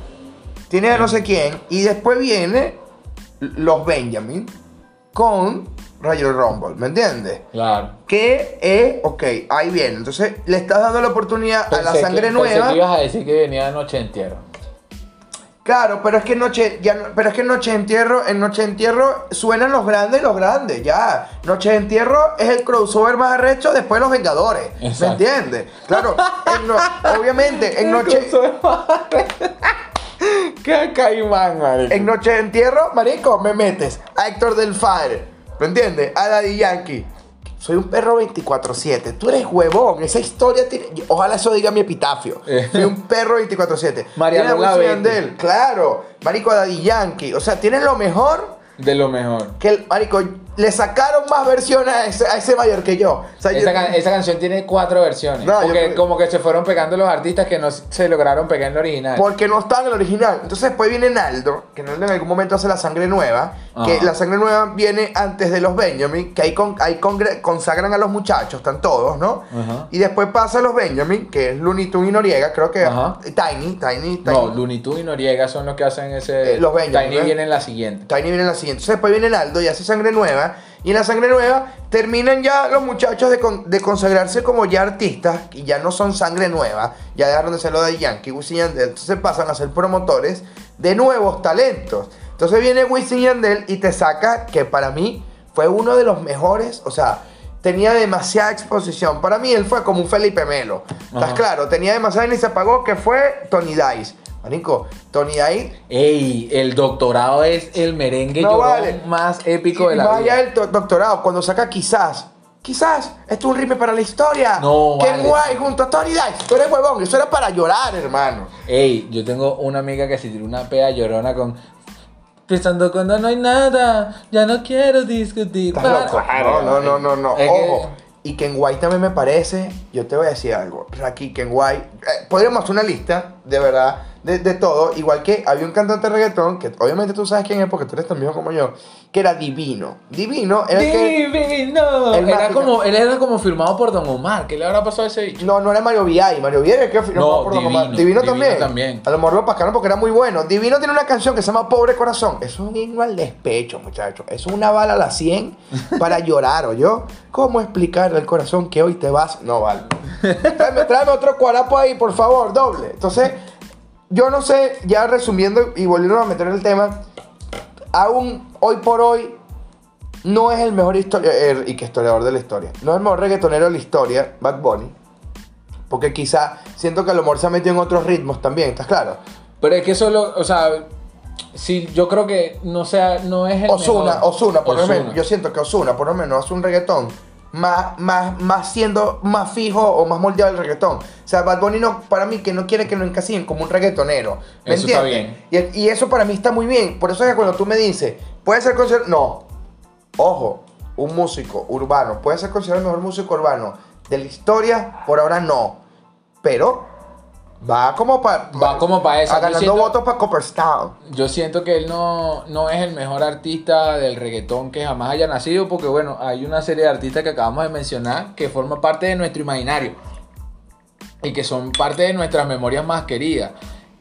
tienes a no sé quién, y después viene los Benjamin con Royal Rumble, ¿me entiendes? Claro. Que es, ok, ahí viene. Entonces le estás dando la oportunidad a la sangre que- pensé nueva. que ibas a decir que venía de Noche Entierro. Claro, pero es que noche, ya, no- pero es que noche de entierro, en noche de entierro suenan los grandes y los grandes, ya. Noche de entierro es el crossover más arrecho después de los Vengadores, ¿me entiendes? Claro, en no- obviamente en noche, Qué caimán, marico. en noche de entierro, marico, me metes a Héctor del Fire, ¿me entiendes? A Daddy Yankee. Soy un perro 24-7. Tú eres huevón. Esa historia tiene. Ojalá eso diga mi epitafio. Eh. Fui un perro 24-7. Mariano Claro. Marico Daddy Yankee. O sea, tienes lo mejor De lo mejor. que el. Marico, le sacaron más versiones a ese, a ese mayor que yo. O sea, yo- Esa, can- esa canción tiene cuatro versiones. No, porque como que se fueron pegando los artistas que no se lograron pegar en la original. Porque no está en el original. Entonces después viene Naldo, que Naldo en algún momento hace la sangre nueva. Que la sangre nueva viene antes de los Benjamin, que ahí, con, ahí consagran a los muchachos, están todos, ¿no? Ajá. Y después pasa a los Benjamin, que es Looney Tunes y Noriega, creo que Ajá. Tiny, Tiny, Tiny. No, Looney Tunes y Noriega son los que hacen ese. Eh, los Benjamin, Tiny viene en la siguiente. Tiny viene en la siguiente. Entonces después viene Naldo y hace sangre nueva. Y en la sangre nueva terminan ya los muchachos de, de consagrarse como ya artistas y ya no son sangre nueva. Ya dejaron de ser lo de Yankee, Wisin Yandel. Entonces pasan a ser promotores de nuevos talentos. Entonces viene Wisin Yandel y te saca que para mí fue uno de los mejores. O sea, tenía demasiada exposición. Para mí él fue como un Felipe Melo. ¿Estás Ajá. claro? Tenía demasiada y se apagó, que fue Tony Dice. Marico, Tony Dice Ey, el doctorado es el merengue No vale. más épico de la más vida. del do- doctorado, cuando saca quizás, quizás, esto es un rime para la historia. No, Qué vale. guay, junto a Tony Dice. Tú eres huevón, eso era para llorar, hermano. Ey, yo tengo una amiga que se tiró una pea llorona con. Pensando cuando no hay nada, ya no quiero discutir. Estás loco. No, no, no, no, no. Es que- Ojo. Y Ken White también me parece, yo te voy a decir algo. Aquí Ken White, eh, podríamos hacer una lista, de verdad, de, de todo. Igual que había un cantante de reggaetón, que obviamente tú sabes quién es porque tú eres tan viejo como yo, que era Divino. Divino era el que... Divino. El Era como, él era como firmado por Don Omar. ¿Qué le habrá pasado a ese bicho? No, no era Mario Viay. Mario Viay era el que firmó No, por Don Divino, Omar. Divino, Divino también. también. A lo mejor lo pascaron porque era muy bueno. Divino tiene una canción que se llama Pobre Corazón. Eso es un himno al despecho, muchachos. Eso es una bala a la 100 para llorar, ¿o yo? ¿Cómo explicarle al corazón que hoy te vas? No vale. Tráeme, tráeme otro cuarapo ahí, por favor, doble. Entonces, yo no sé, ya resumiendo y volviendo a meter el tema, aún hoy por hoy no es el mejor historia, eh, y que historiador de la historia. No es el mejor reggaetonero de la historia, Bad Bunny. Porque quizá siento que a lo mejor se ha metido en otros ritmos también, ¿estás claro? Pero es que solo, o sea, sí, yo creo que no sea, no es el Osuna, mejor. Osuna, por lo menos. Yo siento que Osuna, por lo menos, hace un reggaetón más, más, más siendo más fijo o más moldeado el reggaetón. O sea, Bad Bunny no, para mí, que no quiere que lo encasillen como un reggaetonero. ¿Me Eso está entiendes? Y, y eso para mí está muy bien. Por eso es que cuando tú me dices, ¿puede ser considerado? No. Ojo, un músico urbano, ¿puede ser considerado el mejor músico urbano de la historia? Por ahora no. Pero va como para. Va como pa' esa. Yo Ganando siento- votos para Copperstown. Yo siento que él no, no es el mejor artista del reggaetón que jamás haya nacido, porque bueno, hay una serie de artistas que acabamos de mencionar que forma parte de nuestro imaginario y que son parte de nuestras memorias más queridas.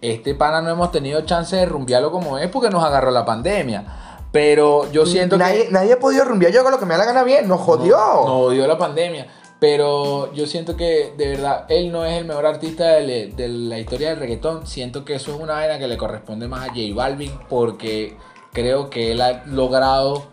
Este pana no hemos tenido chance de rumbearlo como es porque nos agarró la pandemia. Pero yo siento nadie, que... nadie ha podido rumbear yo con lo que me da la gana bien, nos jodió. No, dio la pandemia. Pero yo siento que de verdad él no es el mejor artista de, la historia del reggaetón. Siento que eso es una vaina que le corresponde más a J Balvin porque creo que él ha logrado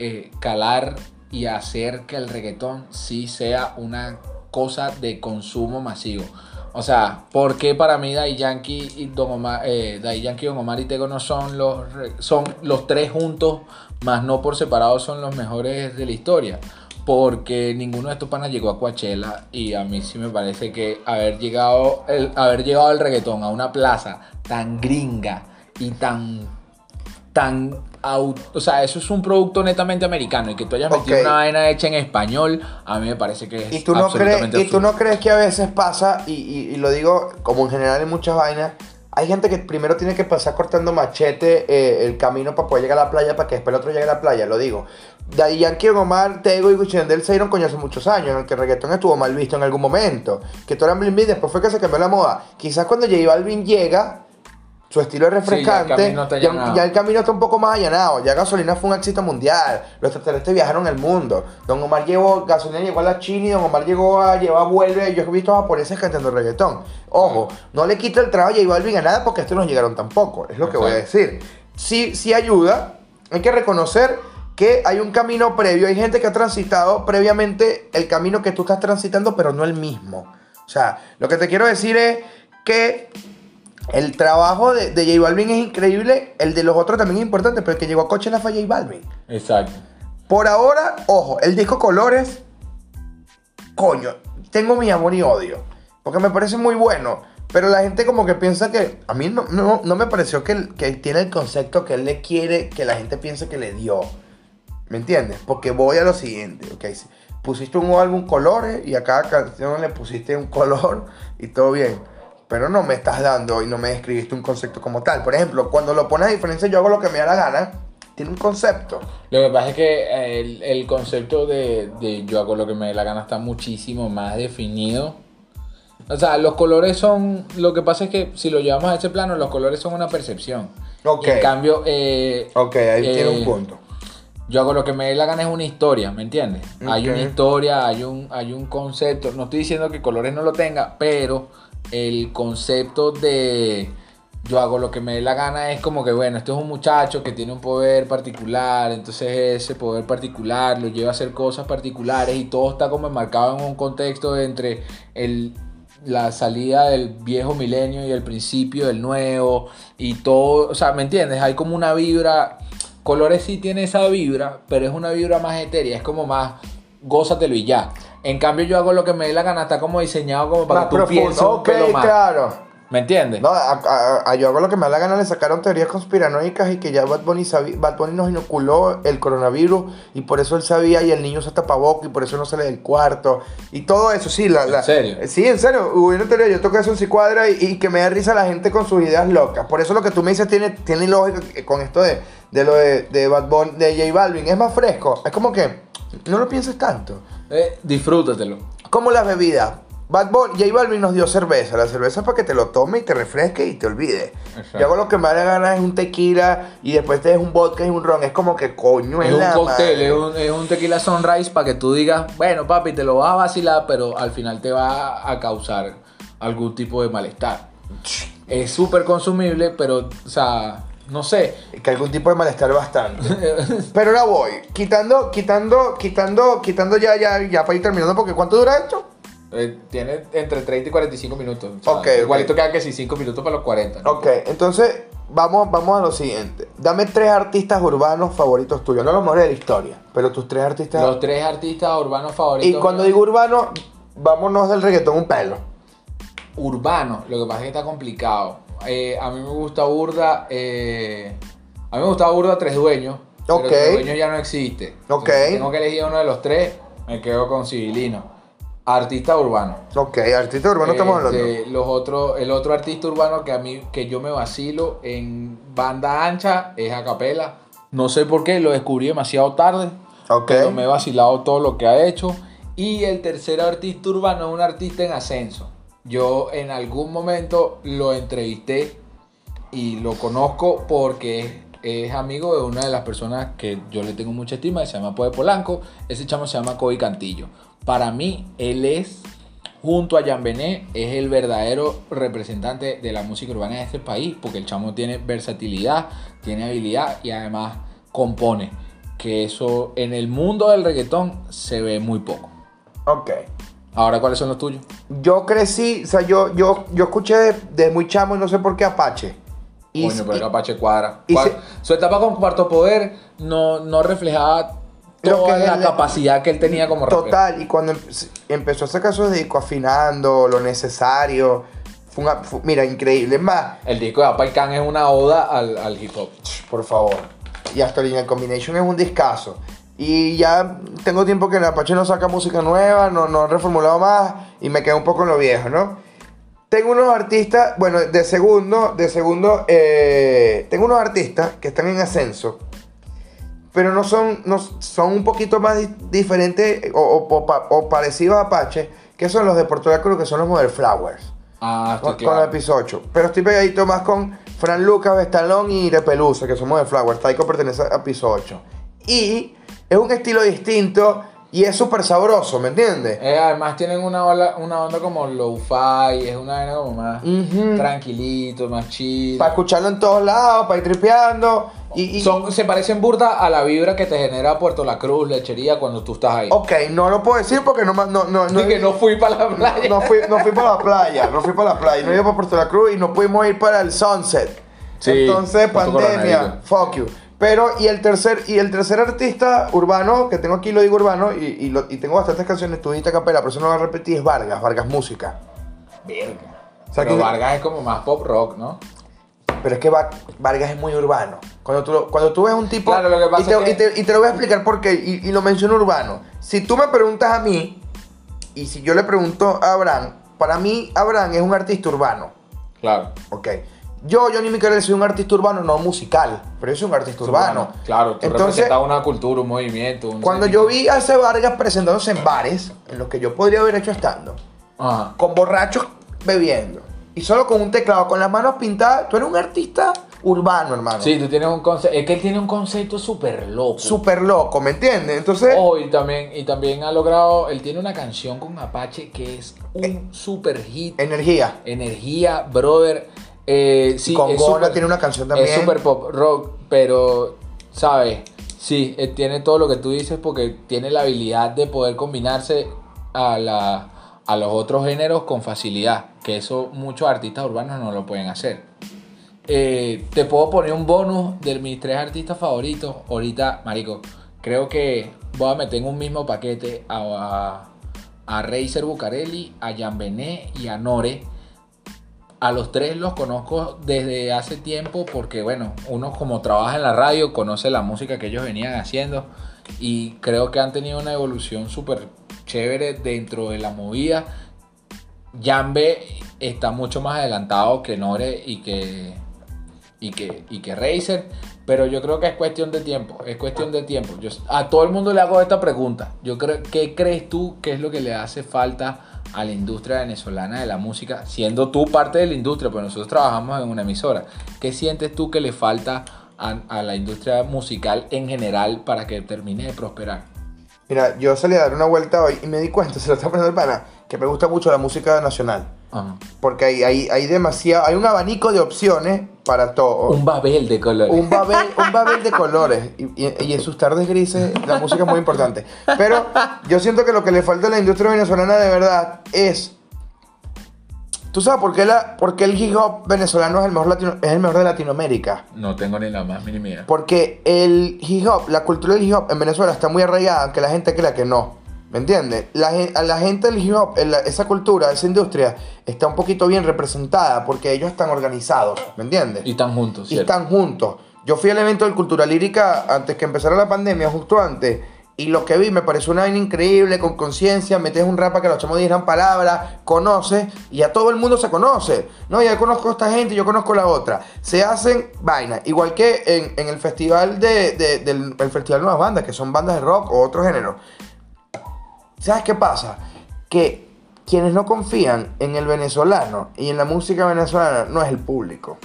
eh, calar y hacer que el reggaetón sí sea una cosa de consumo masivo. O sea, ¿por qué para mí Daddy Yankee y Don Omar, eh, Don Omar y Tego no son los, son los tres juntos, más no por separado, son los mejores de la historia? Porque ninguno de estos panas llegó a Coachella y a mí sí me parece que haber llegado el, haber llegado el reggaetón a una plaza tan gringa y tan tan o sea, eso es un producto netamente americano y que tú hayas metido una vaina hecha en español, a mí me parece que es Y tú, no crees, y tú no crees que a veces pasa, y, y- y lo digo como en general en muchas vainas, hay gente que primero tiene que pasar cortando machete eh, el camino para poder llegar a la playa, para que después el otro llegue a la playa, lo digo. Daddy Yankee, Omar, Tego y Gucci Yandel se dieron coño hace muchos años, en el que el reggaetón estuvo mal visto en algún momento. Que tú eras Bling Bling, después fue que se cambió la moda. Quizás cuando J Balvin llega, su estilo es Sí, ya el refrescante, está ya, el camino está un poco más allanado. Ya Gasolina fue un éxito mundial. Los extraterrestres viajaron el mundo. Don Omar llegó, Gasolina llegó a la China y Don Omar llegó a llevar vuelve. Yo he visto japoneses cantando reggaetón. Ojo, no le quita el trabajo a J Balvin a nada porque estos no llegaron tampoco. Es lo que voy a decir. Sí, sí ayuda. Hay que reconocer que hay un camino previo. Hay gente que ha transitado previamente el camino que tú estás transitando, pero no el mismo. O sea, lo que te quiero decir es que el trabajo de, de J Balvin es increíble, el de los otros también es importante, pero el que llegó a Coachella fue J Balvin. Exacto. Por ahora, ojo, el disco Colores, coño, tengo mi amor y odio, porque me parece muy bueno, pero la gente como que piensa que, a mí no, no, no me pareció que, que tiene el concepto que él le quiere que la gente piense que le dio, ¿me entiendes? Porque voy a lo siguiente, ok, si pusiste un álbum Colores y a cada canción le pusiste un color y todo bien. Pero no me estás dando y no me describiste un concepto como tal. Por ejemplo, cuando lo pones a diferencia, yo hago lo que me da la gana. Tiene un concepto. Lo que pasa es que eh, el, el concepto de, de yo hago lo que me dé la gana está muchísimo más definido. O sea, los colores son. Lo que pasa es que si lo llevamos a ese plano, los colores son una percepción. Ok. Y en cambio, eh, Ok, ahí Eh, tiene un punto. Yo hago lo que me dé la gana es una historia, ¿me entiendes? Hay una historia, hay un, hay un concepto. No estoy diciendo que colores no lo tenga, pero el concepto de, yo hago lo que me dé la gana, es como que, bueno, este es un muchacho que tiene un poder particular, entonces ese poder particular lo lleva a hacer cosas particulares y todo está como enmarcado en un contexto de entre el, la salida del viejo milenio y el principio del nuevo y todo, o sea, ¿me entiendes? Hay como una vibra, Colores sí tiene esa vibra, pero es una vibra más etérea, es como más, gózatelo y ya. En cambio yo hago lo que me dé la gana, está como diseñado como para Más que tú profundo. pienses un Ok, pelo más. claro. ¿Me entiendes? No, a, a- a yo hago lo que me da la gana, le sacaron teorías conspiranoicas y que ya Bad Bunny, sabi- Bad Bunny nos inoculó el coronavirus y por eso él sabía y el niño se tapaboca y por eso no sale del cuarto y todo eso, sí. La, la- ¿En serio? Sí, en serio, hubo una teoría, yo toqué eso en Cicuadra y, y que me da risa la gente con sus ideas locas. Por eso lo que tú me dices tiene, tiene lógica que- con esto de, de lo de, de Bad Bunny, de J Balvin, es más fresco, es como que no lo pienses tanto. Eh, disfrútatelo. Como las bebidas. Bad Bunny, J Balvin nos dio cerveza. La cerveza es para que te lo tomes y te refresque y te olvides. Exacto. Yo hago lo que me da la gana es un tequila y después te des un vodka y un ron. Es como que coño Es en un la cóctel, madre. es un, es un tequila sunrise para que tú digas, bueno papi, te lo vas a vacilar, pero al final te va a causar algún tipo de malestar. Es súper consumible, pero, o sea, no sé. Que algún tipo de malestar bastante. Pero ahora voy. Quitando, quitando, quitando, quitando ya, ya, ya para ir terminando. Porque ¿cuánto dura esto? Eh, tiene entre 30 y 45 minutos. O sea, Ok, ok. Igualito queda que si 5 minutos para los 40. ¿no? Ok, entonces vamos, vamos a lo siguiente. Dame tres artistas urbanos favoritos tuyos. No los mejores de la historia, pero tus tres artistas. Los tres artistas urbanos favoritos. y cuando digo urbano, vámonos del reggaetón un pelo. Urbano, lo que pasa es que está complicado. Eh, a mí me gusta Burda. eh, a mí me gusta Burda Tres Dueños. Pero Ok. Tres Dueños ya no existe. Ok. Entonces, tengo que elegir uno de los tres. Me quedo con Civilino. Artista urbano. Ok, artista urbano estamos hablando. Este, Los otros, el otro artista urbano que a mí, que yo me vacilo en banda ancha es Acapela. No sé por qué, lo descubrí demasiado tarde. Ok. Pero me he vacilado todo lo que ha hecho. Y el tercer artista urbano es un artista en ascenso. Yo en algún momento lo entrevisté y lo conozco porque es, amigo de una de las personas que yo le tengo mucha estima, que se llama Poe Polanco. Ese chamo se llama Kobe Cantillo. Para mí, él es, junto a Jan Benet, es el verdadero representante de la música urbana de este país, porque el chamo tiene versatilidad, tiene habilidad y además compone. Que eso en el mundo del reggaetón se ve muy poco. Ok. Ahora, ¿cuáles son los tuyos? Yo crecí, o sea, yo, yo, yo escuché de, de muy chamo y no sé por qué Apache. Y, Coño, pero y- Apache Cuadra. y se- Su etapa con Cuarto Poder no, no reflejaba toda la el- capacidad que él tenía como rapero. Total, y cuando empe- empezó a sacar sus discos afinando, lo necesario, fue una, fue- mira, increíble. Es más, El disco de y Can es una oda al, al hip hop. por favor. Y hasta Lineal Combination es un discazo. Y ya tengo tiempo que el Apache no saca música nueva, no, no ha reformulado más y me quedo un poco en lo viejo, ¿no? Tengo unos artistas, bueno, de segundo, de segundo, eh, tengo unos artistas que están en ascenso, pero no son, no, son un poquito más di- diferentes o, o- o pa- o parecidos a Apache, que son los de Puerto Cruz, que son los Model Flowers. Ah, Con, claro. con el piso 8. Pero estoy pegadito más con Fran Lucas, Bestalón y Repelusa, que somos de Flower. Taiko pertenece a piso 8. Y es un estilo distinto y es súper sabroso, ¿me entiendes? Eh, además tienen una, ola- una onda como low-fi, es una vaina como más Ujú. tranquilito, más chill. Para escucharlo en todos lados, para ir tripeando. Y, y- Son, se parecen burda a la vibra que te genera Puerto La Cruz, lechería, cuando tú estás ahí. Ok, no lo puedo decir porque no, no, no, no, que no fui para la playa. no fui, no fui para la playa, no fui para la playa, no iba para Puerto La Cruz y no pudimos ir para el Sunset. Sí, Entonces, pandemia, fuck you. Pero, y el tercer, y el tercer artista urbano, que tengo aquí lo digo urbano, y, y, lo- y tengo bastantes canciones, dijiste a capela, pero eso no lo voy a repetir, es Vargas, Vargas Música. Verga. O sea, Pero que- Vargas es como más pop rock, ¿no? Pero es que Va- Vargas es muy urbano. Cuando tú, cuando tú ves un tipo. Claro, lo que pasa y, te, es que- y, te, y te lo voy a explicar por qué. Y, y lo menciono urbano. Si tú me preguntas a mí, y si yo le pregunto a Abraham, para mí Abraham es un artista urbano. Claro. Ok. Yo, Johnny Miquel, soy un artista urbano, no musical, pero yo soy un artista urbano. Claro, tú Entonces, una cultura, un movimiento. un cuando yo vi a ese Vargas presentándose en bares, en los que yo podría haber hecho estando, Ajá. con borrachos bebiendo, y solo con un teclado, con las manos pintadas, tú eres un artista urbano, hermano. Sí, tú tienes un concepto. Es que él tiene un concepto súper loco. Súper loco, ¿me entiendes? Entonces, Oh, y también, y también ha logrado. Él tiene una canción con Apache que es Eh. un super hit. energía. Energía, brother. Eh, sí, tiene una canción también. Es super pop rock, pero, ¿sabes? Sí, eh, tiene todo lo que tú dices porque tiene la habilidad de poder combinarse a, la, a los otros géneros con facilidad, que eso muchos artistas urbanos no lo pueden hacer. Eh, te puedo poner un bonus de mis tres artistas favoritos. Ahorita, Marico, creo que voy a meter en un mismo paquete a, a, a Razer Bucarelli, a Jan Bené y a Nore. A los tres los conozco desde hace tiempo porque, bueno, uno como trabaja en la radio conoce la música que ellos venían haciendo y creo que han tenido una evolución súper chévere dentro de la movida. Jambe está mucho más adelantado que Nore y que, y que, y que Razer, pero yo creo que es cuestión de tiempo, es cuestión de tiempo. Yo, a todo el mundo le hago esta pregunta. Yo creo, ¿Qué crees tú que es lo que le hace falta a la industria venezolana de la música, siendo tú parte de la industria, pues nosotros trabajamos en una emisora? ¿Qué sientes tú que le falta a, la industria musical en general para que termine de prosperar? Mira, yo salí a dar una vuelta hoy y me di cuenta, se lo está poniendo el pana, que me gusta mucho la música nacional. Ajá. Porque hay, hay, hay demasiado, hay un abanico de opciones para todo. Un babel de colores. Un babel, un babel de colores. Y, y- y en sus tardes grises, la música es muy importante. Pero yo siento que lo que le falta a la industria venezolana de verdad es. ¿Tú sabes por qué, la, por qué el hip hop venezolano es el, mejor latino- es el mejor de Latinoamérica? No tengo ni la más mínima idea. Porque el hip hop, la cultura del hip hop en Venezuela está muy arraigada, aunque la gente crea que no. ¿Me entiendes? La, a la gente del hip hop, la- esa cultura, esa industria, está un poquito bien representada porque ellos están organizados. ¿Me entiendes? Y están juntos, y ¿cierto? están juntos. Yo fui al evento del Cultura Lírica antes que empezara la pandemia, justo antes. Y lo que vi me pareció una vaina increíble, con conciencia. Metes un rap para que los chamos dijeran palabras, conoces, y a todo el mundo se conoce. No, ya conozco a esta gente, yo conozco la otra. Se hacen vainas. Igual que en, en el festival de, de- del el festival de Nuevas Bandas, que son bandas de rock o otro género. ¿Sabes qué pasa? Que quienes no confían en el venezolano y en la música venezolana no es el público.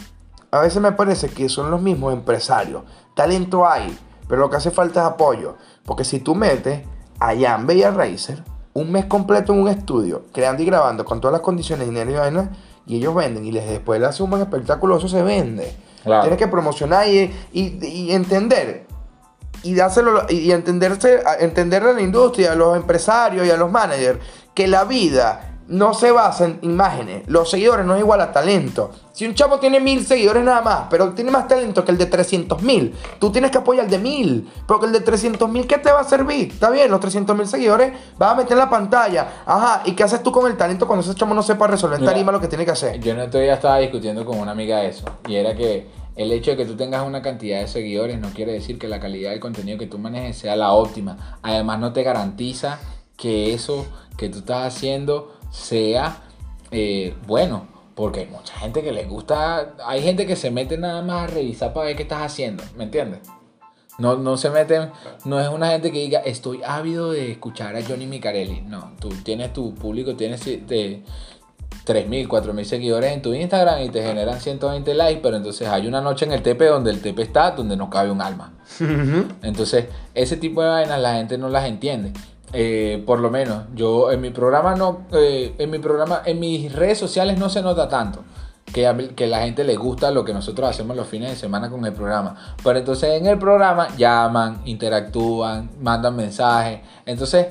A veces me parece que son los mismos empresarios. Talento hay, pero lo que hace falta es apoyo. Porque si tú metes a Jan y a Razer un mes completo en un estudio, creando y grabando con todas las condiciones, dinero y vaina, y ellos venden y les después le hacen un buen espectáculo, eso se vende. Claro. Tienes que promocionar y, y- y entender y dárselo y entenderse entenderle a la industria, a los empresarios y a los managers que la vida no se basa en imágenes. Los seguidores no es igual a talento. Si un chavo tiene mil seguidores nada más, pero tiene más talento que el de 300 mil, tú tienes que apoyar al de mil. Porque el de 300 mil, ¿qué te va a servir? Está bien, los 300 mil seguidores vas a meter en la pantalla. Ajá, ¿y qué haces tú con el talento cuando ese chavo no sepa resolver Mira, tarima lo que tiene que hacer? Yo en estos días estaba discutiendo con una amiga eso. Y era que el hecho de que tú tengas una cantidad de seguidores no quiere decir que la calidad del contenido que tú manejes sea la óptima. Además no te garantiza que eso que tú estás haciendo sea eh, bueno. Porque hay mucha gente que le gusta. Hay gente que se mete nada más a revisar para ver qué estás haciendo. ¿Me entiendes? No, no se meten, no es una gente que diga, estoy ávido de escuchar a Johnny Micarelli. No, tú tienes tu público, tienes de 3.000, 4.000 seguidores en tu Instagram y te generan 120 likes, pero entonces hay una noche en el TP donde el TP está, donde no cabe un alma. Entonces, ese tipo de vainas la gente no las entiende. Eh, por lo menos, yo en mi programa no, eh, en mi programa, en mis redes sociales no se nota tanto. Que, a que la gente le gusta lo que nosotros hacemos los fines de semana con el programa. Pero entonces en el programa llaman, interactúan, mandan mensajes. Entonces,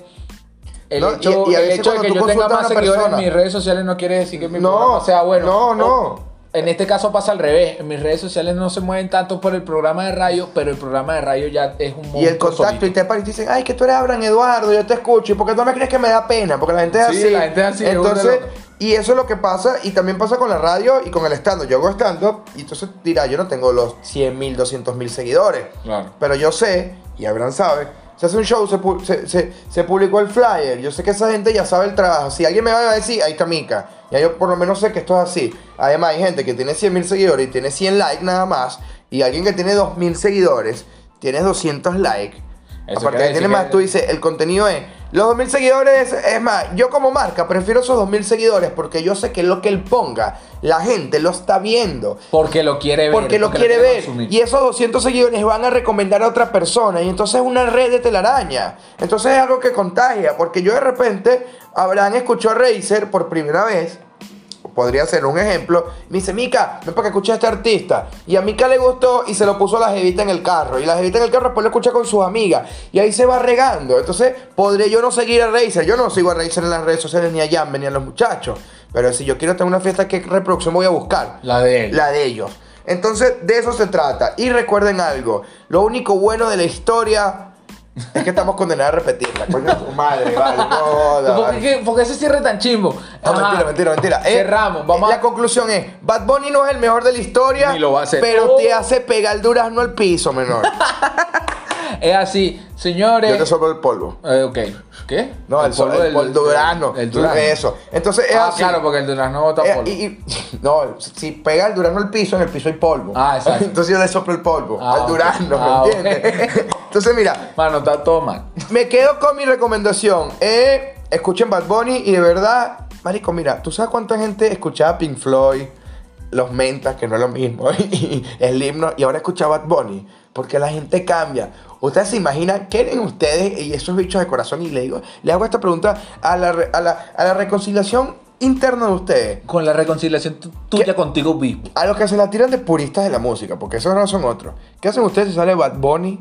el No, hecho, y a el veces hecho de que tú yo tenga más seguidores en mis redes sociales no quiere decir que mi No, programa sea bueno. no, no. O- en este caso pasa al revés. En mis redes sociales no se mueven tanto por el programa de radio, pero el programa de radio ya es un Y el contacto, solito. y te paran y dicen, ay, que tú eres Abraham Eduardo, yo te escucho, y porque tú me crees que me da pena, porque la gente es Sí, así. la gente es así, es Entonces, y eso es lo que pasa, y también pasa con la radio y con el stand-up. Yo hago stand-up, y entonces dirá, yo no tengo los 100 mil, 200 mil seguidores. Claro. Pero yo sé, y Abraham sabe, se hace un show, se, se, se- se publicó el flyer, yo sé que esa gente ya sabe el trabajo. Si alguien me va a decir, ahí está Mica, ya yo por lo menos sé que esto es así. Además hay gente que tiene 100 mil seguidores y tiene 100 likes nada más, y alguien que tiene 2 mil seguidores, tiene 200 likes. Eso Aparte que tiene más, tú dices, el contenido es, los 2000 seguidores, es más, yo como marca prefiero esos 2000 seguidores porque yo sé que lo que él ponga, la gente lo está viendo. Porque lo quiere ver. Porque lo quiere ver. consumir. Y esos 200 seguidores van a recomendar a otra persona. Y entonces es una red de telaraña. Entonces es algo que contagia. Porque yo de repente, Abraham escuchó a Razer por primera vez. Podría ser un ejemplo. Me dice, Mica, ven para que escuche a este artista. Y a Mica le gustó y se lo puso a la jevita en el carro. Y la jevita en el carro después lo escucha con sus amigas. Y ahí se va regando. Entonces, podré yo no seguir a Razer. Yo no sigo a Razer en las redes sociales ni a Jambe ni a los muchachos. Pero si yo quiero tener una fiesta, ¿qué reproducción voy a buscar? La de él. La de ellos. Entonces, de eso se trata. Y recuerden algo: lo único bueno de la historia es que estamos condenados a repetirla. Coño, tu madre, vale. No, no, ¿Por qué, por qué ese cierre tan chimbo? No, Ajá. mentira, mentira, mentira. Eh, Cerramos, vamos La a- conclusión es: Bad Bunny no es el mejor de la historia, Ni lo va a hacer. pero Oh. te hace pegar el durazno al piso, menor. Es así, señores. Yo te soplo el polvo. Eh, ok. ¿Qué? No, el, sol, el, del- durazno. El durazno. Eso. Entonces es Ah, así. claro, porque el durazno bota polvo. y- y- no, si pega el durazno al piso, en el piso hay polvo. Ah, exacto. Entonces yo le soplo el polvo Ah, al ok. durazno, Ah, ¿me ok. entiendes? Entonces, mira, Mano, está todo mal. me quedo con mi recomendación. Eh, escuchen Bad Bunny y de verdad, Marico, mira, ¿tú sabes cuánta gente escuchaba Pink Floyd, Los Mentas, que no es lo mismo, y el himno, y ahora escucha Bad Bunny? Porque la gente cambia. Ustedes se imaginan, ¿quieren ustedes y esos bichos de corazón? Y le digo, le hago esta pregunta a la, a la, a la reconciliación interna de ustedes. Con la reconciliación tu- tuya contigo mismo. A los que se la tiran de puristas de la música, porque esos no son otros. ¿Qué hacen ustedes si sale Bad Bunny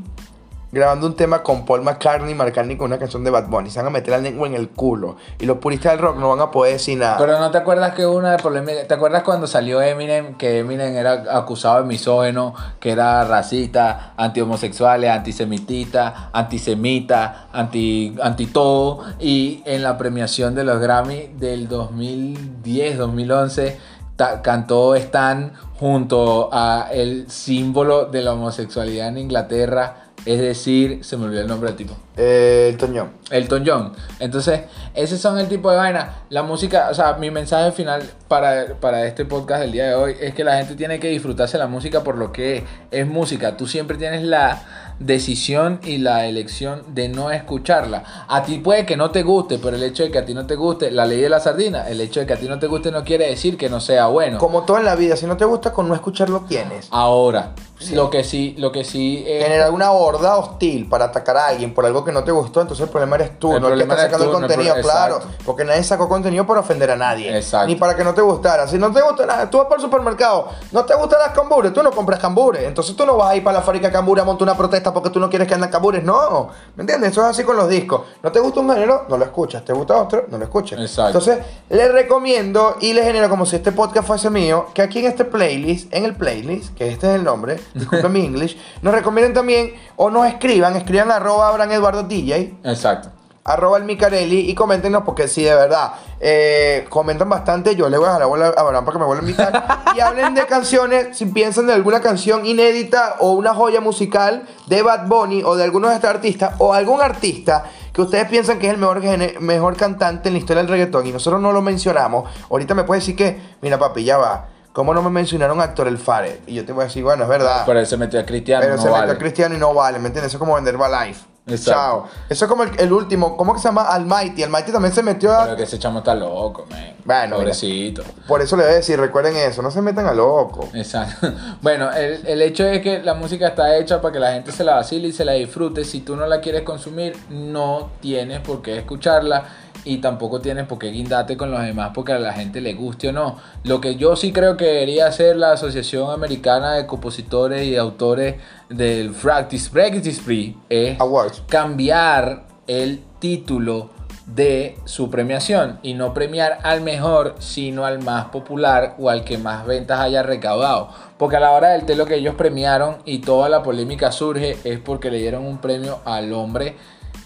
grabando un tema con Paul McCartney y McCartney con una canción de Bad Bunny? Se van a meter la lengua en el culo. Y los puristas del rock no van a poder decir nada. Pero no te acuerdas que una polémica. ¿Te acuerdas cuando salió Eminem? Que Eminem era acusado de misógeno, que era racista, anti-homosexuales, antisemitita, antisemita, anti, anti todo. Y en la premiación de los Grammy del 2010, 2011, ta- cantó Stan junto a el símbolo de la homosexualidad en Inglaterra. Es decir, se me olvidó el nombre del tipo. Eh, el Toñón. Elton John. Entonces, ese son el tipo de vaina. La música, o sea, mi mensaje final para, para este podcast del día de hoy es que la gente tiene que disfrutarse la música por lo que es. Es música. Tú siempre tienes la decisión y la elección de no escucharla. A ti puede que no te guste, pero el hecho de que a ti no te guste, la ley de la sardina, el hecho de que a ti no te guste no quiere decir que no sea bueno. Como todo en la vida, si no te gusta, con no escucharlo tienes. Ahora, lo que sí, lo que sí es- Generar una horda hostil para atacar a alguien por algo que no te gustó, entonces el problema eres tú, El no el que está sacando tú, el no el contenido, pro- claro. Porque nadie sacó contenido para ofender a nadie. Exacto. Ni para que no te gustara. Si no te gusta nada, tú vas para el supermercado, no te gustan las cambures, tú no compras cambures. Entonces tú no vas a ir para la fábrica de cambures a montar una protesta porque tú no quieres que anden cambures. No, ¿me entiendes? Eso es así con los discos. No te gusta un género, no lo escuchas. Te gusta otro, no lo escuchas. Exacto. Entonces, les recomiendo y les genero como si este podcast fuese mío, que aquí en este playlist, en el playlist, que este es el nombre, disculpen mi English, nos recomienden también o nos escriban, escriban arroba Abraham Eduardo DJ, Exacto. arroba el Micarelli y coméntenos porque si de verdad eh, comentan bastante, yo le voy a dejar la bola a Abraham para que me vuelva a invitar y hablen de canciones, si piensan de alguna canción inédita o una joya musical de Bad Bunny o de alguno de estos artistas o algún artista que ustedes piensan que es el mejor, mejor cantante en la historia del reggaetón y nosotros no lo mencionamos, ahorita me puede decir que, mira papi, ya va. ¿Cómo no me mencionaron a Actor El Faret? Y yo te voy a decir, bueno, es verdad. Pero él se metió a Cristiano. Pero no se metió a Cristiano y no vale, ¿me entiendes? Eso es como vender Life. Exacto. Chao. Eso es como el, el último, ¿cómo que se llama? Almighty. Almighty también se metió a... Pero que ese chamo está loco, man. Bueno, Pobrecito. Por eso le voy a decir, recuerden eso, no se metan a loco. Exacto. Bueno, el, el hecho es que la música está hecha para que la gente se la vacile y se la disfrute. Si tú no la quieres consumir, no tienes por qué escucharla y tampoco tienes por qué guindarte con los demás porque a la gente le guste o no. Lo que yo sí creo que debería hacer la Asociación Americana de Compositores y Autores del Practice Practice Free es Awards. cambiar el título de su premiación y no premiar al mejor, sino al más popular o al que más ventas haya recaudado. Porque a la hora del té lo que ellos premiaron y toda la polémica surge es porque le dieron un premio al hombre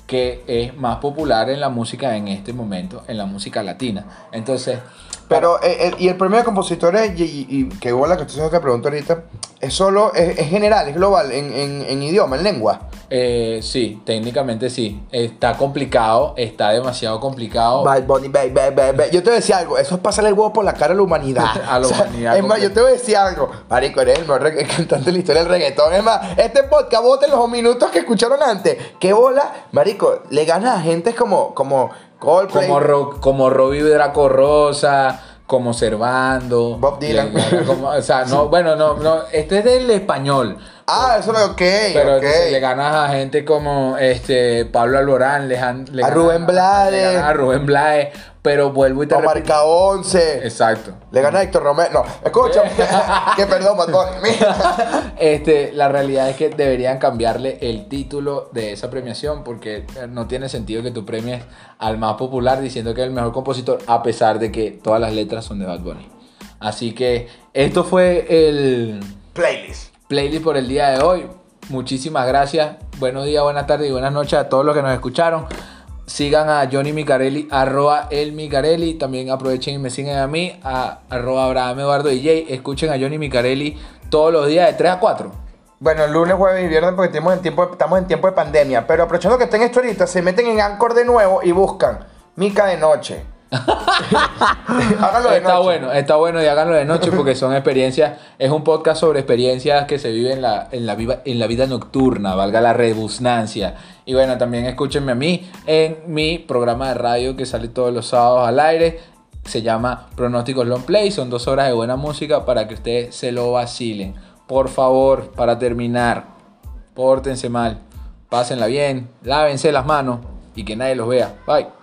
que es más popular en la música en este momento, en la música latina. Entonces, Pero, eh, eh, y el premio de compositores, y, y- y que igual la que pregunta ahorita, es solo, es, es general, es global, en, en- en idioma, en lengua. eh, sí, técnicamente sí. Está complicado, está demasiado complicado. Bad Bunny, baby, baby, baby. Yo te voy a decir algo, eso es pasarle el huevo por la cara a la humanidad. A la humanidad Es más, yo te voy a decir algo. Marico, eres el mejor cantante de la historia del reggaetón. Es más, este podcast, voten los minutos que escucharon antes. ¿Qué bola? Marico, le ganas a gente como, como Coldplay. Como, Ro- como Robbie Draco Rosa, como Servando. Bob Dylan. Le- como- o sea, no, bueno, no, no, este es del español. Ah, eso es ok, Pero ok. entonces le ganas a gente como este Pablo Alborán, le, gan- le A ganas Rubén Blades. le ganas a Rubén Blades, pero vuelvo y te repito. marca 11. Exacto. Le gana a Héctor Romero. No, escucha. que perdón, mató. Este, la realidad es que deberían cambiarle el título de esa premiación porque no tiene sentido que tú premies al más popular diciendo que es el mejor compositor a pesar de que todas las letras son de Bad Bunny. Así que esto fue el Playlist. Playlist por el día de hoy. Muchísimas gracias. Buenos días, buenas tardes y buenas noches a todos los que nos escucharon. Sigan a Johnny Micarelli, arroba el Micarelli. También aprovechen y me siguen a mí, a arroba Abraham Eduardo DJ. Escuchen a Johnny Micarelli todos los días de 3 a 4. Bueno, lunes, jueves y viernes porque estamos en tiempo, estamos en tiempo de pandemia. Pero aprovechando que estén esto ahorita, se meten en Anchor de nuevo y buscan Mica de noche. Háganlo de Está noche. bueno, está bueno y háganlo de noche porque son experiencias, es un podcast sobre experiencias que se viven en la, en la, viva- en la vida nocturna, valga la rebusnancia. Y bueno, también escúchenme a mí en mi programa de radio que sale todos los sábados al aire. Se llama Pronósticos Long Play, son dos horas de buena música para que ustedes se lo vacilen. Por favor, para terminar, pórtense mal, pásenla bien, lávense las manos y que nadie los vea. Bye.